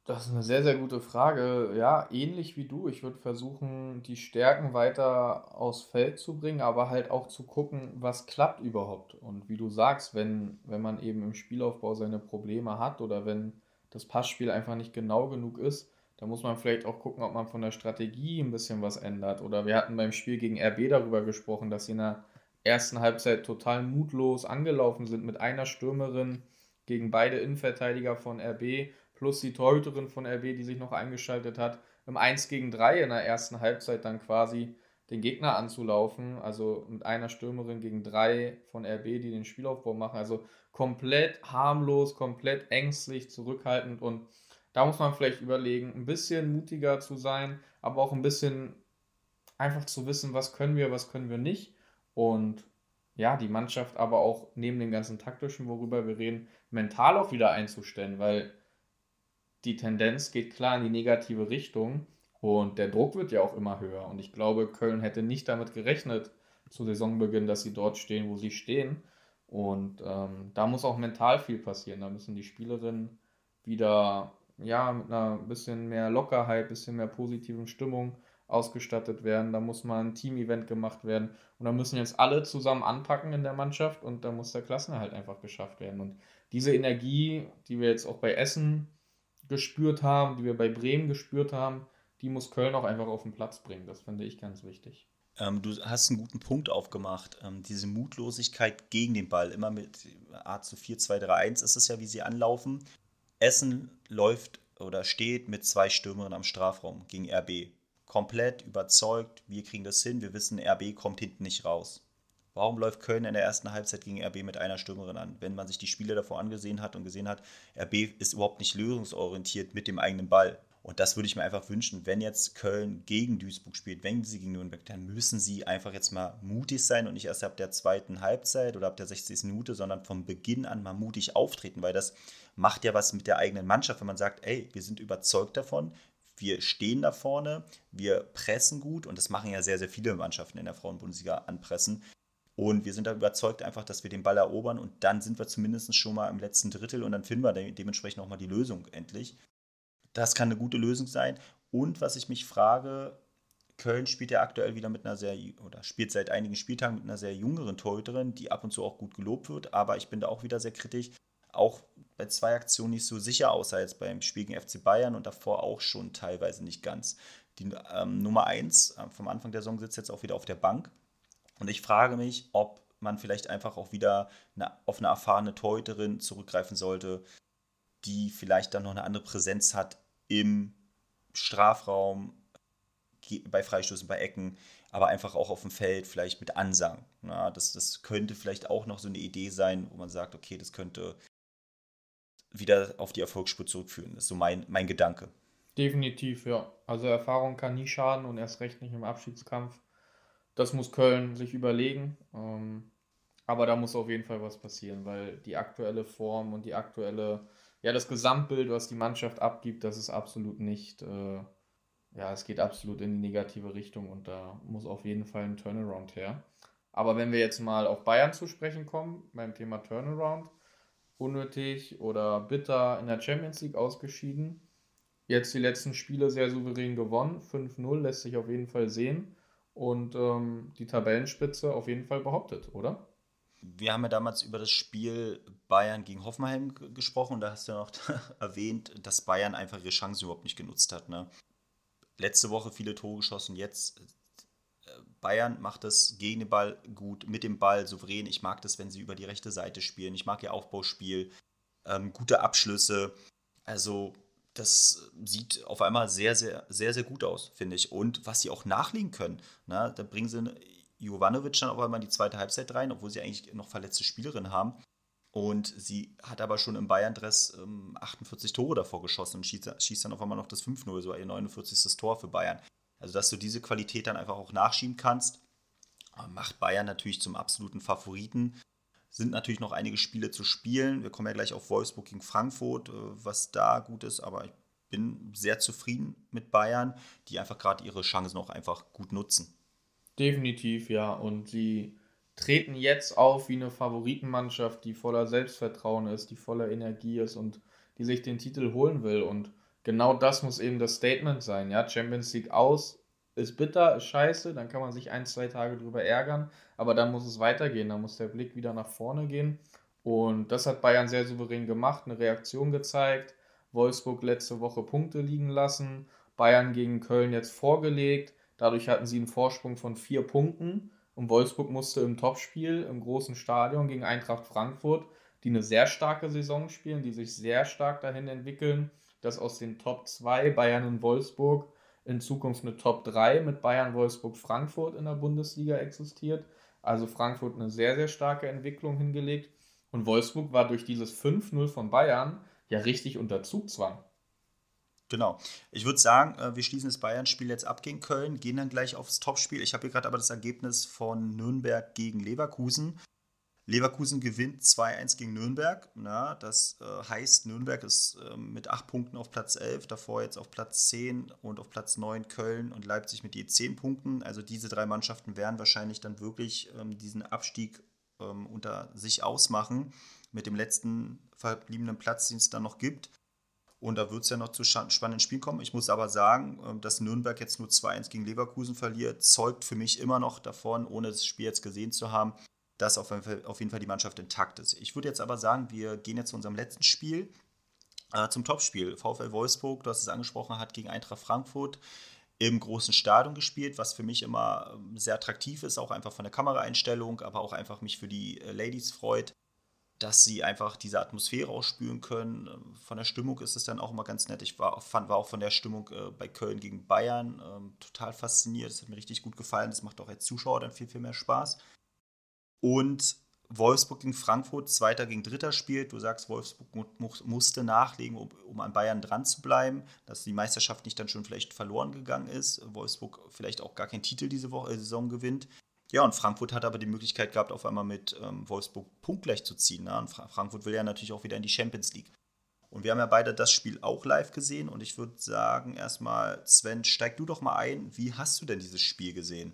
Das ist eine sehr, sehr gute Frage. Ja, ähnlich wie du. Ich würde versuchen, die Stärken weiter aufs Feld zu bringen, aber halt auch zu gucken, was klappt überhaupt. Und wie du sagst, wenn, wenn man eben im Spielaufbau seine Probleme hat oder wenn das Passspiel einfach nicht genau genug ist. Da muss man vielleicht auch gucken, ob man von der Strategie ein bisschen was ändert. Oder wir hatten beim Spiel gegen RB darüber gesprochen, dass sie in der ersten Halbzeit total mutlos angelaufen sind mit einer Stürmerin gegen beide Innenverteidiger von RB plus die Torhüterin von RB, die sich noch eingeschaltet hat, im 1 gegen 3 in der ersten Halbzeit dann quasi den Gegner anzulaufen, also mit einer Stürmerin gegen drei von RB, die den Spielaufbau machen. Also komplett harmlos, komplett ängstlich, zurückhaltend. Und da muss man vielleicht überlegen, ein bisschen mutiger zu sein, aber auch ein bisschen einfach zu wissen, was können wir, was können wir nicht. Und ja, die Mannschaft aber auch neben dem ganzen taktischen, worüber wir reden, mental auch wieder einzustellen, weil die Tendenz geht klar in die negative Richtung und der Druck wird ja auch immer höher und ich glaube, Köln hätte nicht damit gerechnet zu Saisonbeginn, dass sie dort stehen, wo sie stehen und ähm, da muss auch mental viel passieren. Da müssen die Spielerinnen wieder ja, mit einer bisschen mehr Lockerheit, bisschen mehr positiven Stimmung ausgestattet werden. Da muss mal ein Team-Event gemacht werden. Und da müssen jetzt alle zusammen anpacken in der Mannschaft und da muss der Klassenerhalt einfach geschafft werden. Und diese Energie, die wir jetzt auch bei Essen gespürt haben, die wir bei Bremen gespürt haben, die muss Köln auch einfach auf den Platz bringen. Das finde ich ganz wichtig. Ähm, du hast einen guten Punkt aufgemacht. Ähm, diese Mutlosigkeit gegen den Ball, immer mit A zu 4, 2, 3, 1 ist es ja, wie sie anlaufen. Essen läuft oder steht mit zwei Stürmerinnen am Strafraum gegen RB. Komplett überzeugt, wir kriegen das hin, wir wissen, RB kommt hinten nicht raus. Warum läuft Köln in der ersten Halbzeit gegen RB mit einer Stürmerin an? Wenn man sich die Spiele davor angesehen hat und gesehen hat, RB ist überhaupt nicht lösungsorientiert mit dem eigenen Ball. Und das würde ich mir einfach wünschen, wenn jetzt Köln gegen Duisburg spielt, wenn sie gegen Nürnberg, dann müssen sie einfach jetzt mal mutig sein und nicht erst ab der zweiten Halbzeit oder ab der 60. Minute, sondern vom Beginn an mal mutig auftreten, weil das macht ja was mit der eigenen Mannschaft, wenn man sagt, ey, wir sind überzeugt davon, wir stehen da vorne, wir pressen gut und das machen ja sehr, sehr viele Mannschaften in der Frauenbundesliga anpressen. Und wir sind da überzeugt einfach, dass wir den Ball erobern und dann sind wir zumindest schon mal im letzten Drittel und dann finden wir de dementsprechend auch mal die Lösung endlich. Das kann eine gute Lösung sein. Und was ich mich frage, Köln spielt ja aktuell wieder mit einer sehr, oder spielt seit einigen Spieltagen mit einer sehr jüngeren Torhüterin, die ab und zu auch gut gelobt wird, aber ich bin da auch wieder sehr kritisch. Auch bei zwei Aktionen nicht so sicher, außer jetzt beim Spiel gegen FC Bayern und davor auch schon teilweise nicht ganz. Die ähm, Nummer 1 äh, vom Anfang der Saison sitzt jetzt auch wieder auf der Bank. Und ich frage mich, ob man vielleicht einfach auch wieder eine, auf eine erfahrene Torhüterin zurückgreifen sollte, die vielleicht dann noch eine andere Präsenz hat im Strafraum, bei Freistößen, bei Ecken, aber einfach auch auf dem Feld, vielleicht mit Ansang. Ja, das, das könnte vielleicht auch noch so eine Idee sein, wo man sagt, okay, das könnte wieder auf die Erfolgsspur zurückführen. Das ist so mein, mein Gedanke. Definitiv, ja. Also Erfahrung kann nie schaden und erst recht nicht im Abschiedskampf. Das muss Köln sich überlegen. Ähm, aber da muss auf jeden Fall was passieren, weil die aktuelle Form und die aktuelle, ja, das Gesamtbild, was die Mannschaft abgibt, das ist absolut nicht, äh, ja, es geht absolut in die negative Richtung und da muss auf jeden Fall ein Turnaround her. Aber wenn wir jetzt mal auf Bayern zu sprechen kommen, beim Thema Turnaround, unnötig oder bitter in der Champions League ausgeschieden. Jetzt die letzten Spiele sehr souverän gewonnen. 5-0 lässt sich auf jeden Fall sehen. Und ähm, die Tabellenspitze auf jeden Fall behauptet, oder? Wir haben ja damals über das Spiel Bayern gegen Hoffenheim gesprochen und da hast du ja noch erwähnt, dass Bayern einfach ihre Chance überhaupt nicht genutzt hat. Ne? Letzte Woche viele Tore geschossen, jetzt Bayern macht das gegen den Ball gut, mit dem Ball souverän. Ich mag das, wenn sie über die rechte Seite spielen. Ich mag ihr Aufbauspiel, ähm, gute Abschlüsse. Also das sieht auf einmal sehr, sehr, sehr, sehr gut aus, finde ich. Und was sie auch nachlegen können, na, da bringen sie Jovanovic dann auf einmal in die zweite Halbzeit rein, obwohl sie eigentlich noch verletzte Spielerin haben. Und sie hat aber schon im Bayern-Dress ähm, 48 Tore davor geschossen und schießt, dann auf einmal noch das 5-0, so ihr 49. Tor für Bayern. Also, dass du diese Qualität dann einfach auch nachschieben kannst, macht Bayern natürlich zum absoluten Favoriten. Sind natürlich noch einige Spiele zu spielen. Wir kommen ja gleich auf Wolfsburg gegen Frankfurt, äh, was da gut ist, aber ich bin sehr zufrieden mit Bayern, die einfach gerade ihre Chancen auch einfach gut nutzen. Definitiv, ja. Und sie treten jetzt auf wie eine Favoritenmannschaft, die voller Selbstvertrauen ist, die voller Energie ist und die sich den Titel holen will. Und genau das muss eben das Statement sein. Ja, Champions League aus ist bitter, ist scheiße, dann kann man sich ein, zwei Tage drüber ärgern, aber dann muss es weitergehen, dann muss der Blick wieder nach vorne gehen. Und das hat Bayern sehr souverän gemacht, eine Reaktion gezeigt. Wolfsburg letzte Woche Punkte liegen lassen, Bayern gegen Köln jetzt vorgelegt. Dadurch hatten sie einen Vorsprung von vier Punkten. Und Wolfsburg musste im Topspiel im großen Stadion gegen Eintracht Frankfurt, die eine sehr starke Saison spielen, die sich sehr stark dahin entwickeln, dass aus den Top 2 Bayern und Wolfsburg in Zukunft eine Top 3 mit Bayern, Wolfsburg, Frankfurt in der Bundesliga existiert. Also Frankfurt eine sehr, sehr starke Entwicklung hingelegt. Und Wolfsburg war durch dieses 5-0 von Bayern ja richtig unter Zugzwang. Genau. Ich würde sagen, äh, wir schließen das Bayern-Spiel jetzt ab gegen Köln, gehen dann gleich aufs Topspiel. Ich habe hier gerade aber das Ergebnis von Nürnberg gegen Leverkusen. Leverkusen gewinnt 2-1 gegen Nürnberg. Na, das äh, heißt, Nürnberg ist äh, mit 8 Punkten auf Platz 11, davor jetzt auf Platz 10 und auf Platz 9 Köln und Leipzig mit je 10 Punkten. Also diese drei Mannschaften werden wahrscheinlich dann wirklich ähm, diesen Abstieg ähm, unter sich ausmachen mit dem letzten verbliebenen Platz, den es dann noch gibt. Und da wird es ja noch zu spannenden Spielen kommen. Ich muss aber sagen, ähm, dass Nürnberg jetzt nur 2-1 gegen Leverkusen verliert, zeugt für mich immer noch davon, ohne das Spiel jetzt gesehen zu haben, dass auf jeden, Fall, die Mannschaft intakt ist. Ich würde jetzt aber sagen, wir gehen jetzt zu unserem letzten Spiel, äh, zum Topspiel. VfL Wolfsburg, du hast es angesprochen, hat gegen Eintracht Frankfurt im großen Stadion gespielt, was für mich immer ähm, sehr attraktiv ist, auch einfach von der Kameraeinstellung, aber auch einfach mich für die äh, Ladies freut, dass sie einfach diese Atmosphäre ausspüren können. Ähm, von der Stimmung ist es dann auch immer ganz nett. Ich war, fand, war auch von der Stimmung äh, bei Köln gegen Bayern ähm, total fasziniert. Das hat mir richtig gut gefallen. Das macht auch als Zuschauer dann viel, viel mehr Spaß. Und Wolfsburg gegen Frankfurt, Zweiter gegen Dritter spielt. Du sagst, Wolfsburg mu musste nachlegen, um, um, an Bayern dran zu bleiben, dass die Meisterschaft nicht dann schon vielleicht verloren gegangen ist. Wolfsburg vielleicht auch gar keinen Titel diese Woche, äh, Saison gewinnt. Ja, und Frankfurt hat aber die Möglichkeit gehabt, auf einmal mit ähm, Wolfsburg punktgleich zu ziehen. Ne? Und Fra Frankfurt will ja natürlich auch wieder in die Champions League. Und wir haben ja beide das Spiel auch live gesehen. Und ich würde sagen, erstmal, Sven, steig du doch mal ein. Wie hast du denn dieses Spiel gesehen?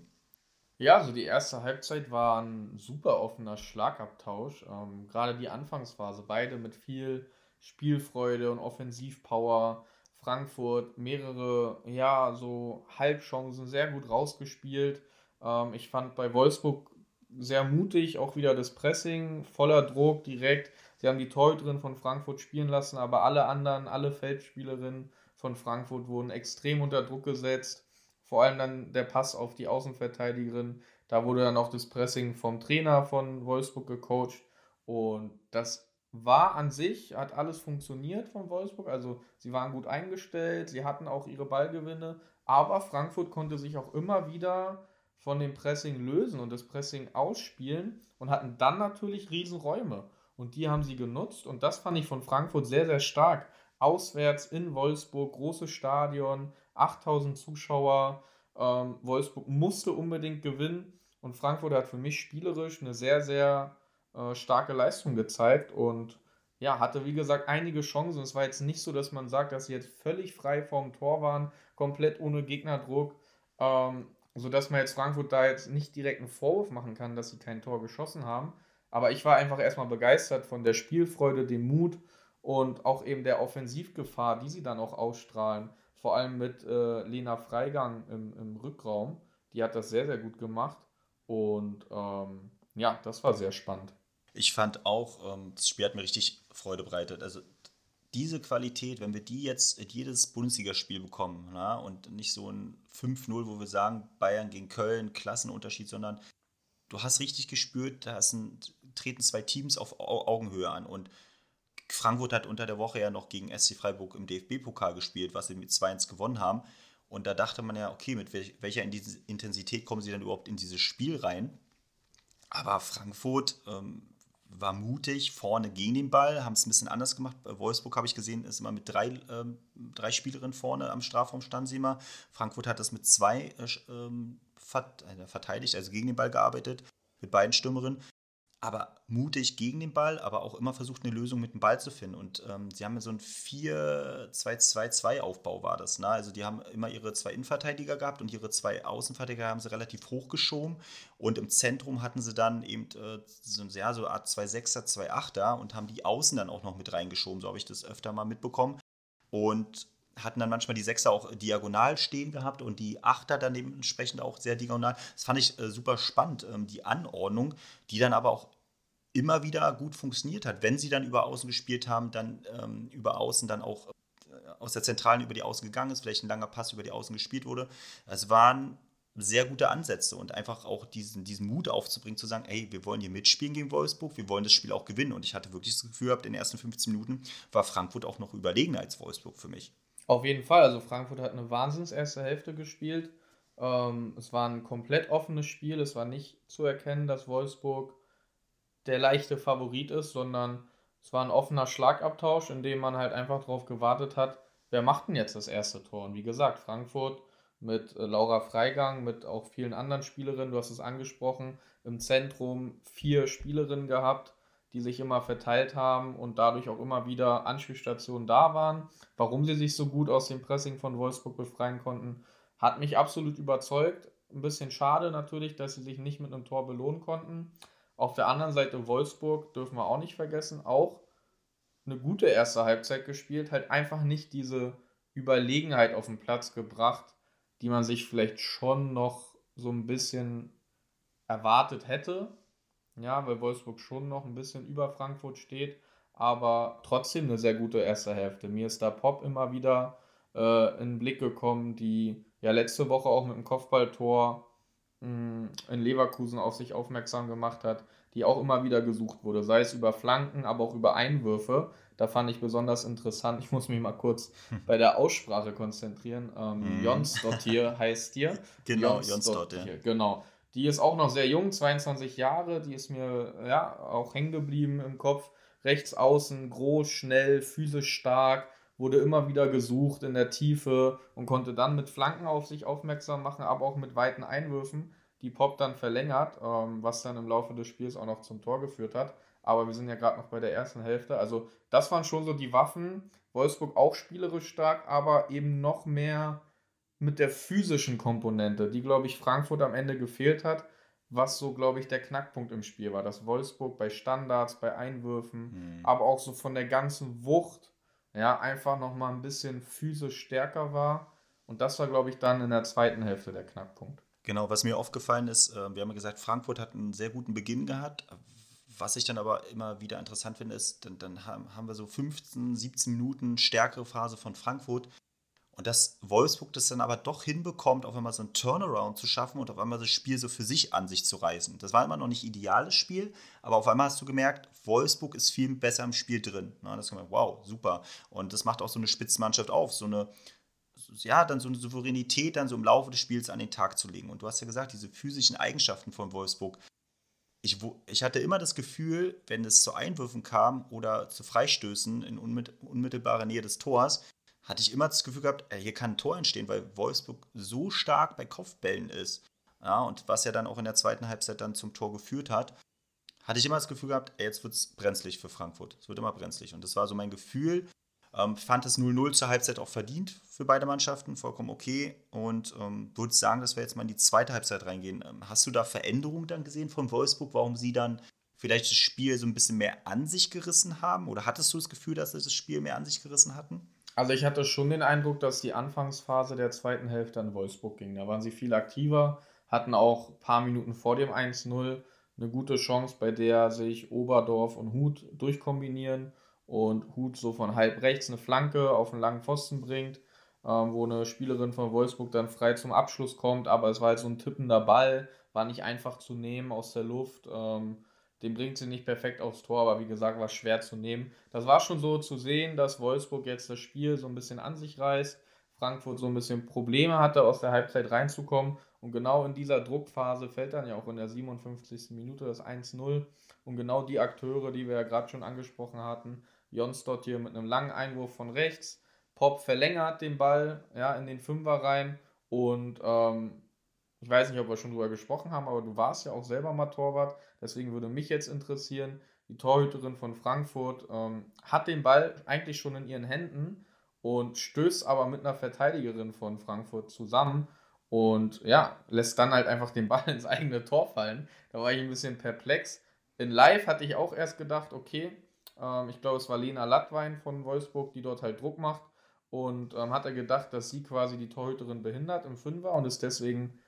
Ja, also die erste Halbzeit war ein super offener Schlagabtausch. Ähm, gerade die Anfangsphase, beide mit viel Spielfreude und Offensivpower. Frankfurt mehrere, ja, so Halbchancen sehr gut rausgespielt. Ähm, ich fand bei Wolfsburg sehr mutig, auch wieder das Pressing, voller Druck direkt. Sie haben die Torhüterin von Frankfurt spielen lassen, aber alle anderen, alle Feldspielerinnen von Frankfurt wurden extrem unter Druck gesetzt. Vor allem dann der Pass auf die Außenverteidigerin. Da wurde dann auch das Pressing vom Trainer von Wolfsburg gecoacht. Und das war an sich, hat alles funktioniert von Wolfsburg. Also sie waren gut eingestellt, sie hatten auch ihre Ballgewinne. Aber Frankfurt konnte sich auch immer wieder von dem Pressing lösen und das Pressing ausspielen und hatten dann natürlich Riesenräume. Und die haben sie genutzt und das fand ich von Frankfurt sehr, sehr stark. Auswärts in Wolfsburg, großes Stadion, 8000 Zuschauer. Ähm, Wolfsburg musste unbedingt gewinnen und Frankfurt hat für mich spielerisch eine sehr, sehr äh, starke Leistung gezeigt und ja, hatte wie gesagt einige Chancen. Es war jetzt nicht so, dass man sagt, dass sie jetzt völlig frei vorm Tor waren, komplett ohne Gegnerdruck. Ähm, sodass man jetzt Frankfurt da jetzt nicht direkt einen Vorwurf machen kann, dass sie kein Tor geschossen haben. Aber ich war einfach erstmal begeistert von der Spielfreude, dem Mut und auch eben der Offensivgefahr, die sie dann auch ausstrahlen. Vor allem mit äh, Lena Freigang im, im Rückraum. Die hat das sehr, sehr gut gemacht. Und ähm, ja, das war sehr spannend. Ich fand auch, ähm, das Spiel hat mir richtig Freude bereitet. Also diese Qualität, wenn wir die jetzt in jedes Bundesligaspiel bekommen na, und nicht so ein 5-0, wo wir sagen, Bayern gegen Köln, Klassenunterschied, sondern du hast richtig gespürt, da ein, treten zwei Teams auf Augenhöhe an und Frankfurt hat unter der Woche ja noch gegen SC Freiburg im DFB-Pokal gespielt, was sie mit 2-1 gewonnen haben. Und da dachte man ja, okay, mit welcher Intensität kommen sie dann überhaupt in dieses Spiel rein? Aber Frankfurt ähm, war mutig vorne gegen den Ball, haben es ein bisschen anders gemacht. Bei Wolfsburg habe ich gesehen, ist immer mit drei, ähm, drei Spielerinnen vorne am Strafraum standen sie immer. Frankfurt hat das mit zwei äh, ähm, äh, verteidigt, also gegen den Ball gearbeitet, mit beiden Stürmerinnen aber mutig gegen den Ball, aber auch immer versucht, eine Lösung mit dem Ball zu finden. Und ähm, sie haben so ein 4-2-2-2-Aufbau war das. Ne? Also die haben immer ihre zwei Innenverteidiger gehabt und ihre zwei Außenverteidiger haben sie relativ hochgeschoben. Und im Zentrum hatten sie dann eben äh, so, ja, so eine Art 2-6er, 2-8er und haben die Außen dann auch noch mit reingeschoben. So habe ich das öfter mal mitbekommen. Und hatten dann manchmal die Sechser auch diagonal stehen gehabt und die Achter dann dementsprechend auch sehr diagonal. Das fand ich äh, super spannend, ähm, die Anordnung, die dann aber auch immer wieder gut funktioniert hat. Wenn sie dann über Außen gespielt haben, dann ähm, über Außen dann auch äh, aus der Zentralen über die Außen gegangen ist, vielleicht ein langer Pass über die Außen gespielt wurde. Es waren sehr gute Ansätze und einfach auch diesen, diesen Mut aufzubringen, zu sagen, ey, wir wollen hier mitspielen gegen Wolfsburg, wir wollen das Spiel auch gewinnen. Und ich hatte wirklich das Gefühl gehabt, in den ersten 15 Minuten war Frankfurt auch noch überlegener als Wolfsburg für mich. Auf jeden Fall, also Frankfurt hat eine wahnsinns erste Hälfte gespielt. Ähm, es war ein komplett offenes Spiel, es war nicht zu erkennen, dass Wolfsburg der leichte Favorit ist, sondern es war ein offener Schlagabtausch, in dem man halt einfach darauf gewartet hat, wer macht denn jetzt das erste Tor? Und wie gesagt, Frankfurt mit äh, Laura Freigang, mit auch vielen anderen Spielerinnen, du hast es angesprochen, im Zentrum vier Spielerinnen gehabt, die sich immer verteilt haben und dadurch auch immer wieder Anspielstationen da waren. Warum sie sich so gut aus dem Pressing von Wolfsburg befreien konnten, hat mich absolut überzeugt. Ein bisschen schade natürlich, dass sie sich nicht mit einem Tor belohnen konnten. Auf der anderen Seite Wolfsburg dürfen wir auch nicht vergessen, auch eine gute erste Halbzeit gespielt, halt einfach nicht diese Überlegenheit auf den Platz gebracht, die man sich vielleicht schon noch so ein bisschen erwartet hätte. Ja, weil Wolfsburg schon noch ein bisschen über Frankfurt steht, aber trotzdem eine sehr gute erste Hälfte. Mir ist da Pop immer wieder äh, in den Blick gekommen, die ja letzte Woche auch mit dem Kopfballtor in Leverkusen auf sich aufmerksam gemacht hat, die auch immer wieder gesucht wurde, sei es über Flanken, aber auch über Einwürfe. Da fand ich besonders interessant. Ich muss mich mal kurz hm. bei der Aussprache konzentrieren. Ähm, mm. Jonsdottir heißt dir. Genau, Jonsdottir. Ja. Genau. Die ist auch noch sehr jung, 22 Jahre. Die ist mir ja auch hängen geblieben im Kopf. Rechts außen, groß, schnell, physisch stark, wurde immer wieder gesucht in der Tiefe und konnte dann mit Flanken auf sich aufmerksam machen, aber auch mit weiten Einwürfen, die Pop dann verlängert, ähm, was dann im Laufe des Spiels auch noch zum Tor geführt hat. Aber wir sind ja gerade noch bei der ersten Hälfte. Also das waren schon so die Waffen. Wolfsburg auch spielerisch stark, aber eben noch mehr mit der physischen Komponente, die, glaube ich, Frankfurt am Ende gefehlt hat, was so, glaube ich, der Knackpunkt im Spiel war. Dass Wolfsburg bei Standards, bei Einwürfen, mhm. aber auch so von der ganzen Wucht, ja, einfach nochmal ein bisschen physisch stärker war. Und das war, glaube ich, dann in der zweiten Hälfte der Knackpunkt. Genau, was mir aufgefallen ist, äh, wir haben ja gesagt, Frankfurt hat einen sehr guten Beginn gehabt. Was ich dann aber immer wieder interessant finde, ist, dann, dann haben wir so 15, 17 Minuten stärkere Phase von Frankfurt. Und dass Wolfsburg das dann aber doch hinbekommt, auf einmal so einen Turnaround zu schaffen und auf einmal das Spiel so für sich an sich zu reißen. Das war immer noch nicht ideales Spiel, aber auf einmal hast du gemerkt, Wolfsburg ist viel besser im Spiel drin. Na, das gemerkt, wow, super. Und das macht auch so eine Spitzenmannschaft auf, so eine, ja, dann so eine Souveränität dann so im Laufe des Spiels an den Tag zu legen. Und du hast ja gesagt, diese physischen Eigenschaften von Wolfsburg, ich, ich hatte immer das Gefühl, wenn es zu Einwürfen kam oder zu Freistößen in unmittelbarer Nähe des Tors, hatte ich immer das Gefühl gehabt, hier kann ein Tor entstehen, weil Wolfsburg so stark bei Kopfbällen ist. Ja, und was ja dann auch in der zweiten Halbzeit dann zum Tor geführt hat, hatte ich immer das Gefühl gehabt, jetzt wird es brenzlig für Frankfurt. Es wird immer brenzlig. Und das war so mein Gefühl. Ähm, fand es 0-0 zur Halbzeit auch verdient für beide Mannschaften, vollkommen okay. Und ähm, würde sagen, dass wir jetzt mal in die zweite Halbzeit reingehen. Ähm, hast du da Veränderungen dann gesehen von Wolfsburg, warum sie dann vielleicht das Spiel so ein bisschen mehr an sich gerissen haben? Oder hattest du das Gefühl, dass sie das Spiel mehr an sich gerissen hatten? Also ich hatte schon den Eindruck, dass die Anfangsphase der zweiten Hälfte an Wolfsburg ging. Da waren sie viel aktiver, hatten auch ein paar Minuten vor dem 1-0 eine gute Chance, bei der sich Oberdorf und Hut durchkombinieren und Hut so von halb rechts eine Flanke auf einen langen Pfosten bringt, ähm, wo eine Spielerin von Wolfsburg dann frei zum Abschluss kommt, aber es war halt so ein tippender Ball, war nicht einfach zu nehmen aus der Luft. Ähm, den bringt sie nicht perfekt aufs Tor, aber wie gesagt, war schwer zu nehmen. Das war schon so zu sehen, dass Wolfsburg jetzt das Spiel so ein bisschen an sich reißt, Frankfurt so ein bisschen Probleme hatte, aus der Halbzeit reinzukommen. Und genau in dieser Druckphase fällt dann ja auch in der 57. Minute das 1-0. Und genau die Akteure, die wir ja gerade schon angesprochen hatten, Jonsdott hier mit einem langen Einwurf von rechts. Pop verlängert den Ball ja, in den Fünfer rein. Und ähm, ich weiß nicht, ob wir schon drüber gesprochen haben, aber du warst ja auch selber mal Torwart. Deswegen würde mich jetzt interessieren, die Torhüterin von Frankfurt ähm, hat den Ball eigentlich schon in ihren Händen und stößt aber mit einer Verteidigerin von Frankfurt zusammen und ja, lässt dann halt einfach den Ball ins eigene Tor fallen. Da war ich ein bisschen perplex. In Live hatte ich auch erst gedacht, okay, ähm, ich glaube, es war Lena Lattwein von Wolfsburg, die dort halt Druck macht. Und ähm, hat er gedacht, dass sie quasi die Torhüterin behindert im Fünfer und es deswegen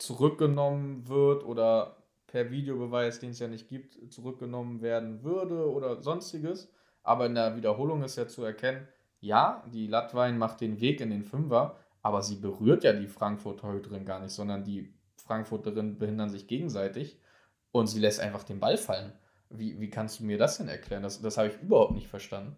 zurückgenommen wird oder per Videobeweis, den es ja nicht gibt, zurückgenommen werden würde oder sonstiges. Aber in der Wiederholung ist ja zu erkennen, ja, die Lattwein macht den Weg in den Fünfer, aber sie berührt ja die Frankfurt-Torhüterin gar nicht, sondern die Frankfurterinnen behindern sich gegenseitig und sie lässt einfach den Ball fallen. Wie, wie kannst du mir das denn erklären? Das, das habe ich überhaupt nicht verstanden.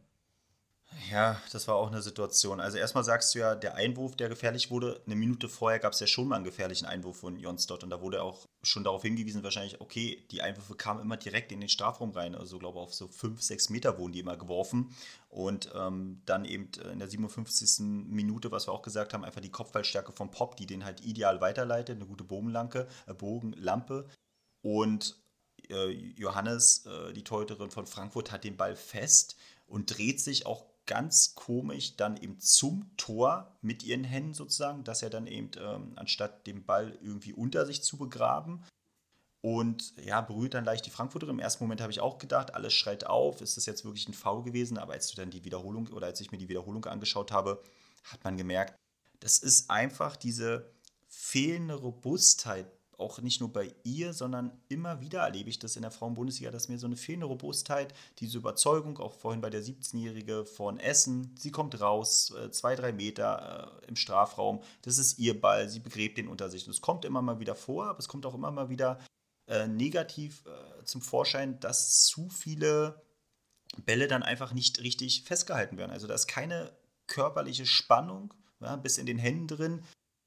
Ja, das war auch eine Situation. Also erstmal sagst du ja, der Einwurf, der gefährlich wurde, eine Minute vorher gab es ja schon mal einen gefährlichen Einwurf von Jonsdott und da wurde auch schon darauf hingewiesen, wahrscheinlich, okay, die Einwürfe kamen immer direkt in den Strafraum rein, also glaube auf so 5, 6 Meter wurden die immer geworfen und ähm, dann eben in der 57. Minute, was wir auch gesagt haben, einfach die Kopfballstärke vom Pop, die den halt ideal weiterleitet, eine gute Bogenlampe, äh, Bogenlampe und äh, Johannes, äh, die Torhüterin von Frankfurt, hat den Ball fest und dreht sich auch ganz komisch dann eben zum Tor mit ihren Händen sozusagen, dass er dann eben ähm, anstatt den Ball irgendwie unter sich zu begraben und ja, berührt dann leicht die Frankfurterin. Im ersten Moment habe ich auch gedacht, alles schreit auf, ist das jetzt wirklich ein Foul gewesen? Aber als du dann die Wiederholung oder als ich mir die Wiederholung angeschaut habe, hat man gemerkt, das ist einfach diese fehlende Robustheit auch nicht nur bei ihr, sondern immer wieder erlebe ich das in der Frauenbundesliga, dass mir so eine fehlende Robustheit, diese Überzeugung, auch vorhin bei der 17-Jährige von Essen, sie kommt raus, äh, zwei, drei Meter äh, im Strafraum, das ist ihr Ball, sie begräbt den unter sich. Und es kommt immer mal wieder vor, aber es kommt auch immer mal wieder äh, negativ zum Vorschein, dass zu viele Bälle dann einfach nicht richtig festgehalten werden. Also da ist keine körperliche Spannung ja, bis in den Händen drin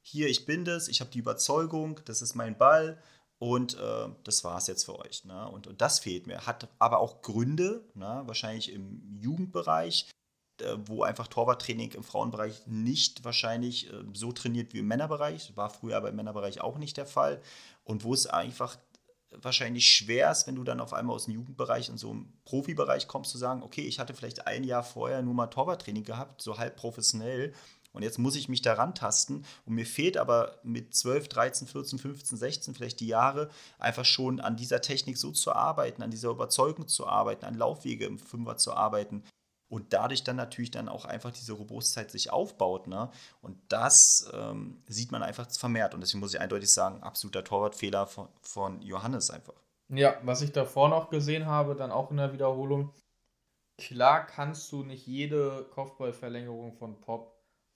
hier, ich bin das, ich habe die Überzeugung, das ist mein Ball und äh, das war es jetzt für euch. Ne? Und, und das fehlt mir. Hat aber auch Gründe, ne? wahrscheinlich im Jugendbereich, äh, wo einfach Torwarttraining im Frauenbereich nicht wahrscheinlich äh, so trainiert wie im Männerbereich. War früher aber im Männerbereich auch nicht der Fall. Und wo es einfach wahrscheinlich schwer ist, wenn du dann auf einmal aus dem Jugendbereich und so im Profibereich kommst, zu sagen, okay, ich hatte vielleicht ein Jahr vorher nur mal Torwarttraining gehabt, so halb professionell Und jetzt muss ich mich daran tasten. Und mir fehlt aber mit 12, 13, 14, 15, 16 vielleicht die Jahre einfach schon an dieser Technik so zu arbeiten, an dieser Überzeugung zu arbeiten, an Laufwege im Fünfer zu arbeiten. Und dadurch dann natürlich dann auch einfach diese Robustheit sich aufbaut. Ne? Und das ähm, sieht man einfach vermehrt. Und deswegen muss ich eindeutig sagen, absoluter Torwartfehler von, von Johannes einfach. Ja, was ich davor noch gesehen habe, dann auch in der Wiederholung, klar kannst du nicht jede Kopfballverlängerung von Pop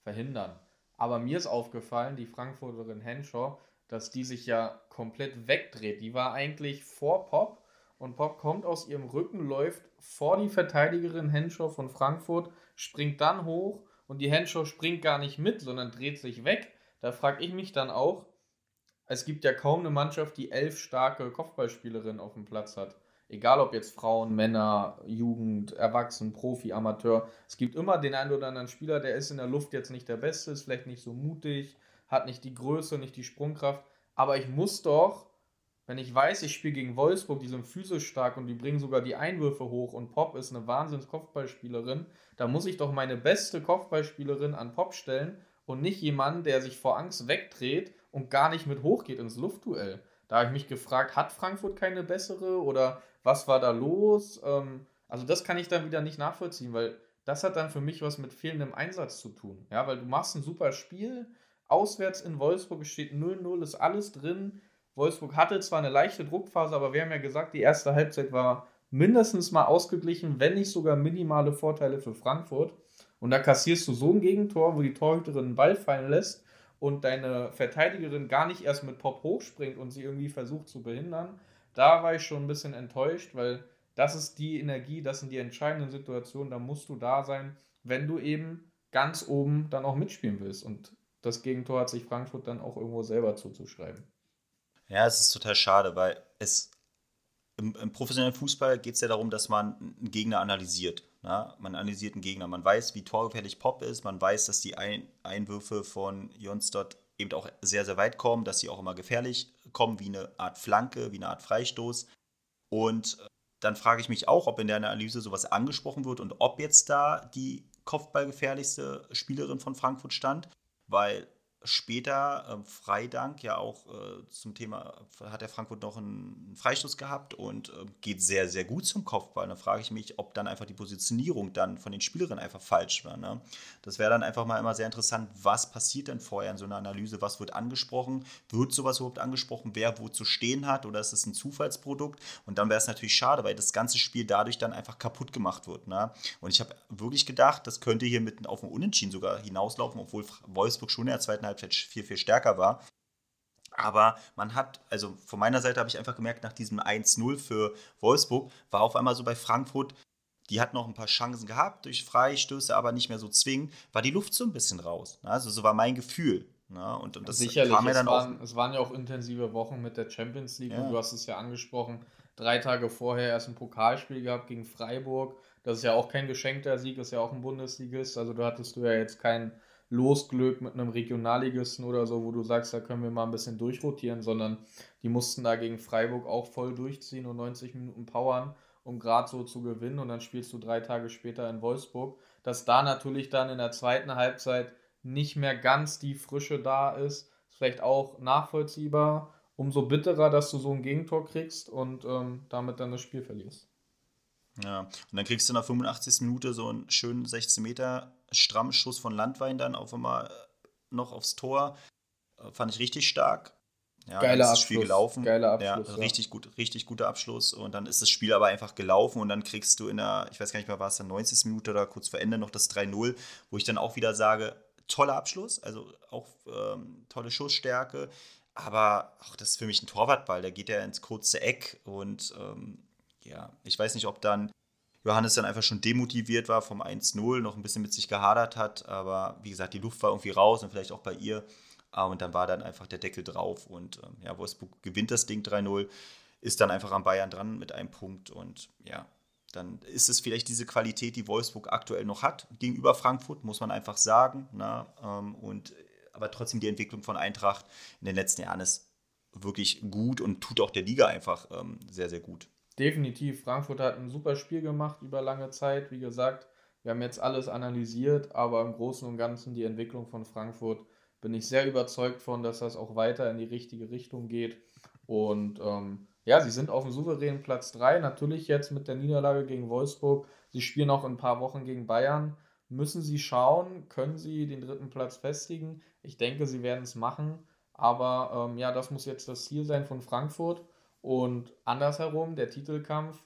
verhindern. Aber mir ist aufgefallen, die Frankfurterin Henshaw, dass die sich ja komplett wegdreht. Die war eigentlich vor Pop und Pop kommt aus ihrem Rücken, läuft vor die Verteidigerin Henshaw von Frankfurt, springt dann hoch und die Henshaw springt gar nicht mit, sondern dreht sich weg. Da frage ich mich dann auch, es gibt ja kaum eine Mannschaft, die elf starke Kopfballspielerinnen auf dem Platz hat. Egal ob jetzt Frauen, Männer, Jugend, Erwachsen, Profi, Amateur. Es gibt immer den einen oder anderen Spieler, der ist in der Luft jetzt nicht der Beste, ist vielleicht nicht so mutig, hat nicht die Größe, nicht die Sprungkraft. Aber ich muss doch, wenn ich weiß, ich spiele gegen Wolfsburg, die sind physisch stark und die bringen sogar die Einwürfe hoch und Pop ist eine Wahnsinns-Kopfballspielerin, da muss ich doch meine beste Kopfballspielerin an Pop stellen und nicht jemanden, der sich vor Angst wegdreht und gar nicht mit hochgeht ins Luftduell. Da habe ich mich gefragt, hat Frankfurt keine bessere oder was war da los? Ähm, also das kann ich dann wieder nicht nachvollziehen, weil das hat dann für mich was mit fehlendem Einsatz zu tun. Ja, weil du machst ein super Spiel, auswärts in Wolfsburg steht 0-0, ist alles drin. Wolfsburg hatte zwar eine leichte Druckphase, aber wir haben ja gesagt, die erste Halbzeit war mindestens mal ausgeglichen, wenn nicht sogar minimale Vorteile für Frankfurt. Und da kassierst du so ein Gegentor, wo die Torhüterin einen Ball fallen lässt und deine Verteidigerin gar nicht erst mit Pop hochspringt und sie irgendwie versucht zu behindern, da war ich schon ein bisschen enttäuscht, weil das ist die Energie, das sind die entscheidenden Situationen, da musst du da sein, wenn du eben ganz oben dann auch mitspielen willst. Und das Gegentor hat sich Frankfurt dann auch irgendwo selber zuzuschreiben. Ja, es ist total schade, weil es im, im professionellen Fußball geht es ja darum, dass man einen Gegner analysiert. Na, man analysiert einen Gegner, man weiß, wie torgefährlich Pop ist, man weiß, dass die Ein Einwürfe von Jonsdott eben auch sehr, sehr weit kommen, dass sie auch immer gefährlich kommen, wie eine Art Flanke, wie eine Art Freistoß. Und äh, dann frage ich mich auch, ob in der Analyse sowas angesprochen wird und ob jetzt da die Kopfballgefährlichste Spielerin von Frankfurt stand, weil später äh, Freidank ja auch äh, zum Thema, hat der Frankfurt noch einen Freistoß gehabt und äh, geht sehr, sehr gut zum Kopfball. Da frage ich mich, ob dann einfach die Positionierung dann von den Spielerinnen einfach falsch war. Ne? Das wäre dann einfach mal immer sehr interessant, was passiert denn vorher in so einer Analyse, was wird angesprochen, wird sowas überhaupt angesprochen, wer wo zu stehen hat oder ist es ein Zufallsprodukt? Und dann wäre es natürlich schade, weil das ganze Spiel dadurch dann einfach kaputt gemacht wird. Ne? Und ich habe wirklich gedacht, das könnte hier mitten auf dem Unentschieden sogar hinauslaufen, obwohl Wolfsburg schon in der zweiten Halbzeit viel, viel stärker war. Aber man hat, also von meiner Seite habe ich einfach gemerkt, nach diesem 1-0 für Wolfsburg war auf einmal so bei Frankfurt, die hat noch ein paar Chancen gehabt durch Freistöße, aber nicht mehr so zwingend, war die Luft so ein bisschen raus. Ne? Also so war mein Gefühl. Ne? Und, und das Sicherlich, kam mir dann es, waren, auch, es waren ja auch intensive Wochen mit der Champions League ja. und du hast es ja angesprochen, drei Tage vorher erst ein Pokalspiel gehabt gegen Freiburg. Das ist ja auch kein geschenkter Sieg, ist ja auch ein Bundesligist. Also da hattest du ja jetzt kein Losglück mit einem Regionalligisten oder so, wo du sagst, da können wir mal ein bisschen durchrotieren, sondern die mussten da gegen Freiburg auch voll durchziehen und 90 Minuten powern, um gerade so zu gewinnen und dann spielst du drei Tage später in Wolfsburg. Dass da natürlich dann in der zweiten Halbzeit nicht mehr ganz die Frische da ist, ist vielleicht auch nachvollziehbar. Umso bitterer, dass du so ein Gegentor kriegst und ähm, damit dann das Spiel verlierst. Ja, und dann kriegst du in der 85. Minute so einen schönen 16 Meter strammen Schuss von Landwein dann auf einmal äh, noch aufs Tor. Äh, fand ich richtig stark. Ja, Geiler ist das Spiel gelaufen. Geiler Abschluss. Ja, richtig ja. gut, richtig guter Abschluss. Und dann ist das Spiel aber einfach gelaufen und dann kriegst du in der, ich weiß gar nicht mehr, war es dann 90. Minute oder kurz vor Ende noch das 3-0, wo ich dann auch wieder sage, toller Abschluss, also auch ähm, tolle Schussstärke. Aber auch das ist für mich ein Torwartball, der geht ja ins kurze Eck und ähm, ja, ich weiß nicht, ob dann Johannes dann einfach schon demotiviert war vom 1-0, noch ein bisschen mit sich gehadert hat, aber wie gesagt, die Luft war irgendwie raus und vielleicht auch bei ihr. Ah, und dann war dann einfach der Deckel drauf und ähm, ja, Wolfsburg gewinnt das Ding 3-0, ist dann einfach am Bayern dran mit einem Punkt und ja, dann ist es vielleicht diese Qualität, die Wolfsburg aktuell noch hat gegenüber Frankfurt, muss man einfach sagen. Na, ähm, und, aber trotzdem die Entwicklung von Eintracht in den letzten Jahren ist wirklich gut und tut auch der Liga einfach ähm, sehr, sehr gut definitiv. Frankfurt hat ein super Spiel gemacht über lange Zeit. Wie gesagt, Wir haben jetzt alles analysiert, aber im Großen und Ganzen die Entwicklung von Frankfurt bin ich sehr überzeugt von, dass das auch weiter in die richtige Richtung geht. Und ähm, ja, sie sind auf dem souveränen Platz 3. Natürlich jetzt mit der Niederlage gegen Wolfsburg. Sie spielen auch in ein paar Wochen gegen Bayern. Müssen sie schauen, können sie den dritten Platz festigen? Ich denke, sie werden es machen. Aber ähm, ja, das muss jetzt das Ziel sein von Frankfurt. Und andersherum, der Titelkampf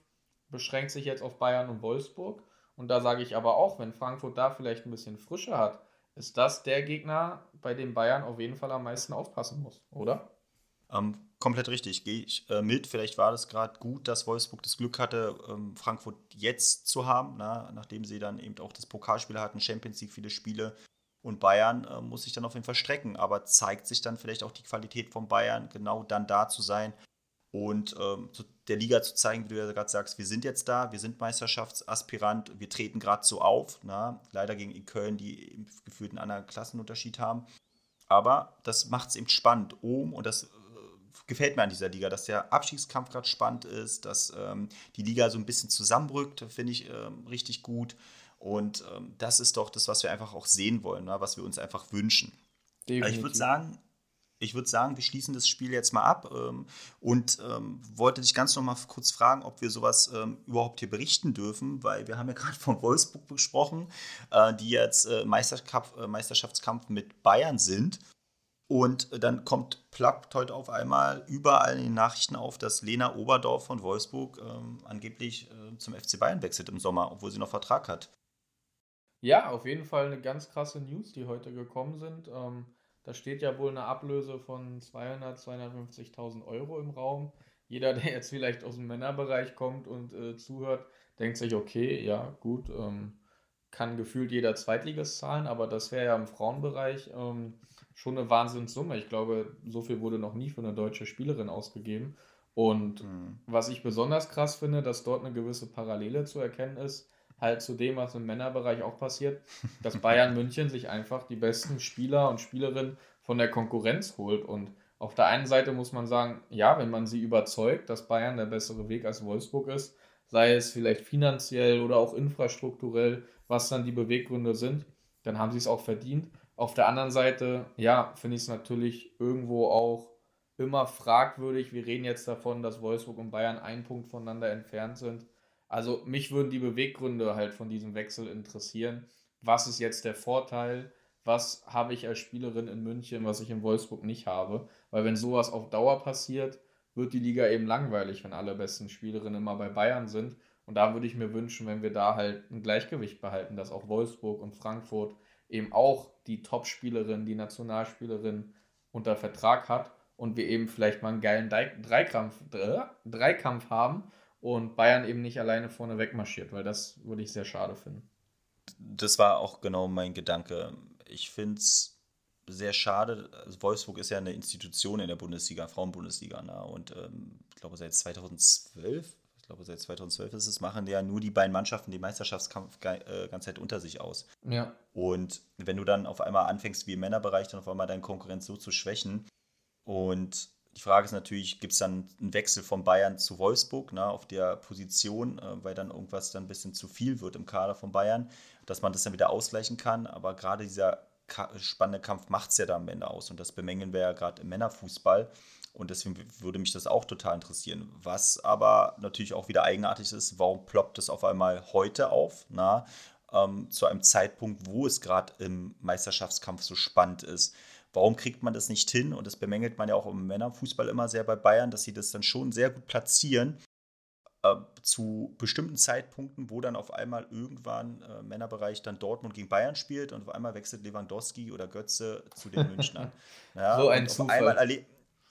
beschränkt sich jetzt auf Bayern und Wolfsburg. Und da sage ich aber auch, wenn Frankfurt da vielleicht ein bisschen Frische hat, ist das der Gegner, bei dem Bayern auf jeden Fall am meisten aufpassen muss, oder? Ähm, komplett richtig, gehe ich äh, mit. Vielleicht war das gerade gut, dass Wolfsburg das Glück hatte, ähm, Frankfurt jetzt zu haben, na, nachdem sie dann eben auch das Pokalspiel hatten, Champions League viele Spiele. Und Bayern äh, muss sich dann auf jeden Fall strecken, aber zeigt sich dann vielleicht auch die Qualität von Bayern, genau dann da zu sein und ähm, der Liga zu zeigen, wie du ja gerade sagst, wir sind jetzt da, wir sind Meisterschaftsaspirant, wir treten gerade so auf. Na? Leider gegen Köln, die gefühlt einen anderen Klassenunterschied haben. Aber das macht es eben spannend. Oben, und das äh, gefällt mir an dieser Liga, dass der Abstiegskampf gerade spannend ist, dass ähm, die Liga so ein bisschen zusammenrückt, finde ich ähm, richtig gut. Und ähm, das ist doch das, was wir einfach auch sehen wollen, na? was wir uns einfach wünschen. Definitiv. Ich würde sagen, ich würde sagen, wir schließen das Spiel jetzt mal ab ähm, und ähm, wollte dich ganz noch mal kurz fragen, ob wir sowas ähm, überhaupt hier berichten dürfen, weil wir haben ja gerade von Wolfsburg gesprochen, äh, die jetzt äh, äh, Meisterschaftskampf mit Bayern sind. Und dann kommt plappt heute auf einmal überall in den Nachrichten auf, dass Lena Oberdorf von Wolfsburg ähm, angeblich äh, zum FC Bayern wechselt im Sommer, obwohl sie noch Vertrag hat. Ja, auf jeden Fall eine ganz krasse News, die heute gekommen sind. Ähm, da steht ja wohl eine Ablöse von 200, 250.000 Euro im Raum. Jeder, der jetzt vielleicht aus dem Männerbereich kommt und äh, zuhört, denkt sich, okay, ja, gut, ähm, kann gefühlt jeder Zweitliges zahlen, aber das wäre ja im Frauenbereich ähm, schon eine Wahnsinnssumme. Ich glaube, so viel wurde noch nie für eine deutsche Spielerin ausgegeben. Und mhm. was ich besonders krass finde, dass dort eine gewisse Parallele zu erkennen ist halt zu dem, was im Männerbereich auch passiert, dass Bayern München sich einfach die besten Spieler und Spielerinnen von der Konkurrenz holt. Und auf der einen Seite muss man sagen, ja, wenn man sie überzeugt, dass Bayern der bessere Weg als Wolfsburg ist, sei es vielleicht finanziell oder auch infrastrukturell, was dann die Beweggründe sind, dann haben sie es auch verdient. Auf der anderen Seite, ja, finde ich es natürlich irgendwo auch immer fragwürdig. Wir reden jetzt davon, dass Wolfsburg und Bayern einen Punkt voneinander entfernt sind. Also mich würden die Beweggründe halt von diesem Wechsel interessieren. Was ist jetzt der Vorteil? Was habe ich als Spielerin in München, was ich in Wolfsburg nicht habe? Weil wenn sowas auf Dauer passiert, wird die Liga eben langweilig, wenn alle besten Spielerinnen immer bei Bayern sind. Und da würde ich mir wünschen, wenn wir da halt ein Gleichgewicht behalten, dass auch Wolfsburg und Frankfurt eben auch die Top-Spielerin, die Nationalspielerin unter Vertrag hat und wir eben vielleicht mal einen geilen Dreikampf, Dreikampf haben und Bayern eben nicht alleine vorne wegmarschiert, weil das würde ich sehr schade finden. Das war auch genau mein Gedanke. Ich finde es sehr schade. Also Wolfsburg ist ja eine Institution in der Bundesliga, Frauenbundesliga. Ne? Und ähm, ich glaube, seit 2012, ich glaube, seit 2012 ist es, machen ja nur die beiden Mannschaften den Meisterschaftskampf äh, ganze Zeit unter sich aus. Ja. Und wenn du dann auf einmal anfängst, wie im Männerbereich, dann auf einmal deine Konkurrenz so zu schwächen und die Frage ist natürlich, gibt es dann einen Wechsel von Bayern zu Wolfsburg ne, auf der Position, äh, weil dann irgendwas dann ein bisschen zu viel wird im Kader von Bayern, dass man das dann wieder ausgleichen kann. Aber gerade dieser spannende Kampf macht es ja da am Ende aus und das bemängeln wir ja gerade im Männerfußball. Und deswegen würde mich das auch total interessieren. Was aber natürlich auch wieder eigenartig ist, warum ploppt es auf einmal heute auf? Na, ähm, zu einem Zeitpunkt, wo es gerade im Meisterschaftskampf so spannend ist. Warum kriegt man das nicht hin? Und das bemängelt man ja auch im Männerfußball immer sehr bei Bayern, dass sie das dann schon sehr gut platzieren äh, zu bestimmten Zeitpunkten, wo dann auf einmal irgendwann äh, Männerbereich dann Dortmund gegen Bayern spielt und auf einmal wechselt Lewandowski oder Götze zu den Münchnern. Ja, so ein Zufall.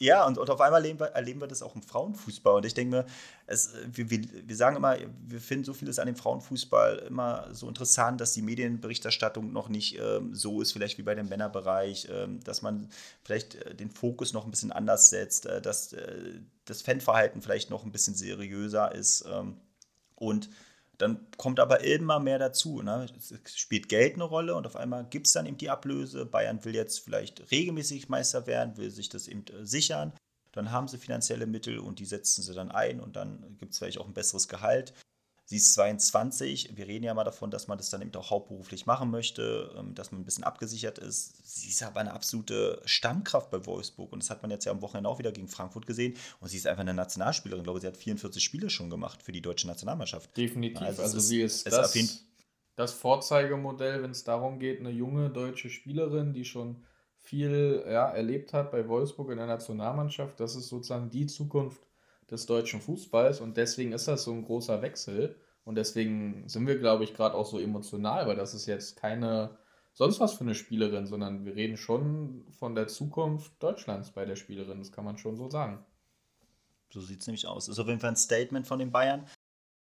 Ja, und, und auf einmal erleben wir, erleben wir das auch im Frauenfußball. Und ich denke mir, es, wir, wir, wir sagen immer, wir finden so vieles an dem Frauenfußball immer so interessant, dass die Medienberichterstattung noch nicht ähm, so ist, vielleicht wie bei dem Männerbereich, ähm, dass man vielleicht äh, den Fokus noch ein bisschen anders setzt, äh, dass äh, das Fanverhalten vielleicht noch ein bisschen seriöser ist. Ähm, und dann kommt aber immer mehr dazu. Ne? Es spielt Geld eine Rolle und auf einmal gibt es dann eben die Ablöse. Bayern will jetzt vielleicht regelmäßig Meister werden, will sich das eben äh, sichern. Dann haben sie finanzielle Mittel und die setzen sie dann ein und dann gibt es vielleicht auch ein besseres Gehalt. Sie ist 22. Wir reden ja mal davon, dass man das dann eben auch hauptberuflich machen möchte, ähm, dass man ein bisschen abgesichert ist. Sie ist aber eine absolute Stammkraft bei Wolfsburg. Und das hat man jetzt ja am Wochenende auch wieder gegen Frankfurt gesehen. Und sie ist einfach eine Nationalspielerin. Ich glaube, sie hat 44 Spiele schon gemacht für die deutsche Nationalmannschaft. Definitiv. Also, also ist, sie ist, ist das, das Vorzeigemodell, wenn es darum geht, eine junge deutsche Spielerin, die schon viel ja, erlebt hat bei Wolfsburg in der Nationalmannschaft. Das ist sozusagen die Zukunft des deutschen Fußballs und deswegen ist das so ein großer Wechsel und deswegen sind wir, glaube ich, gerade auch so emotional, weil das ist jetzt keine sonst was für eine Spielerin, sondern wir reden schon von der Zukunft Deutschlands bei der Spielerin, das kann man schon so sagen. So sieht es nämlich aus. Ist auf jeden Fall ein Statement von den Bayern.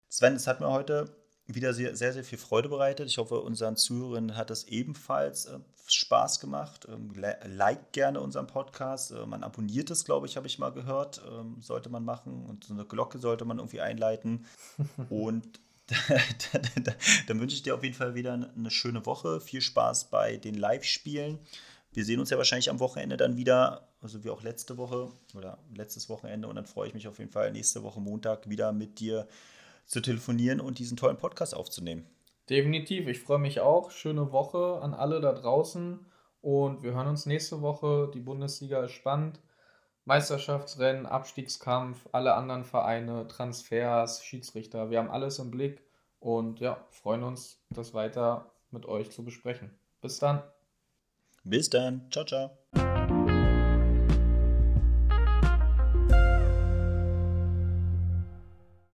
Sven, es hat mir heute wieder sehr, sehr, viel Freude bereitet. Ich hoffe, unseren Zuhörern hat es ebenfalls äh, Spaß gemacht. Ähm, liked gerne unseren Podcast. Äh, man abonniert es, glaube ich, habe ich mal gehört. Ähm, sollte man machen. Und so eine Glocke sollte man irgendwie einleiten. Und dann wünsche ich dir auf jeden Fall wieder eine schöne Woche. Viel Spaß bei den Live-Spielen. Wir sehen uns ja wahrscheinlich am Wochenende dann wieder, also wie auch letzte Woche oder letztes Wochenende. Und dann freue ich mich auf jeden Fall nächste Woche Montag wieder mit dir zu telefonieren und diesen tollen Podcast aufzunehmen. Definitiv, ich freue mich auch. Schöne Woche an alle da draußen und wir hören uns nächste Woche. Die Bundesliga ist spannend. Meisterschaftsrennen, Abstiegskampf, alle anderen Vereine, Transfers, Schiedsrichter, wir haben alles im Blick und ja, freuen uns, das weiter mit euch zu besprechen. Bis dann. Bis dann. Ciao, ciao.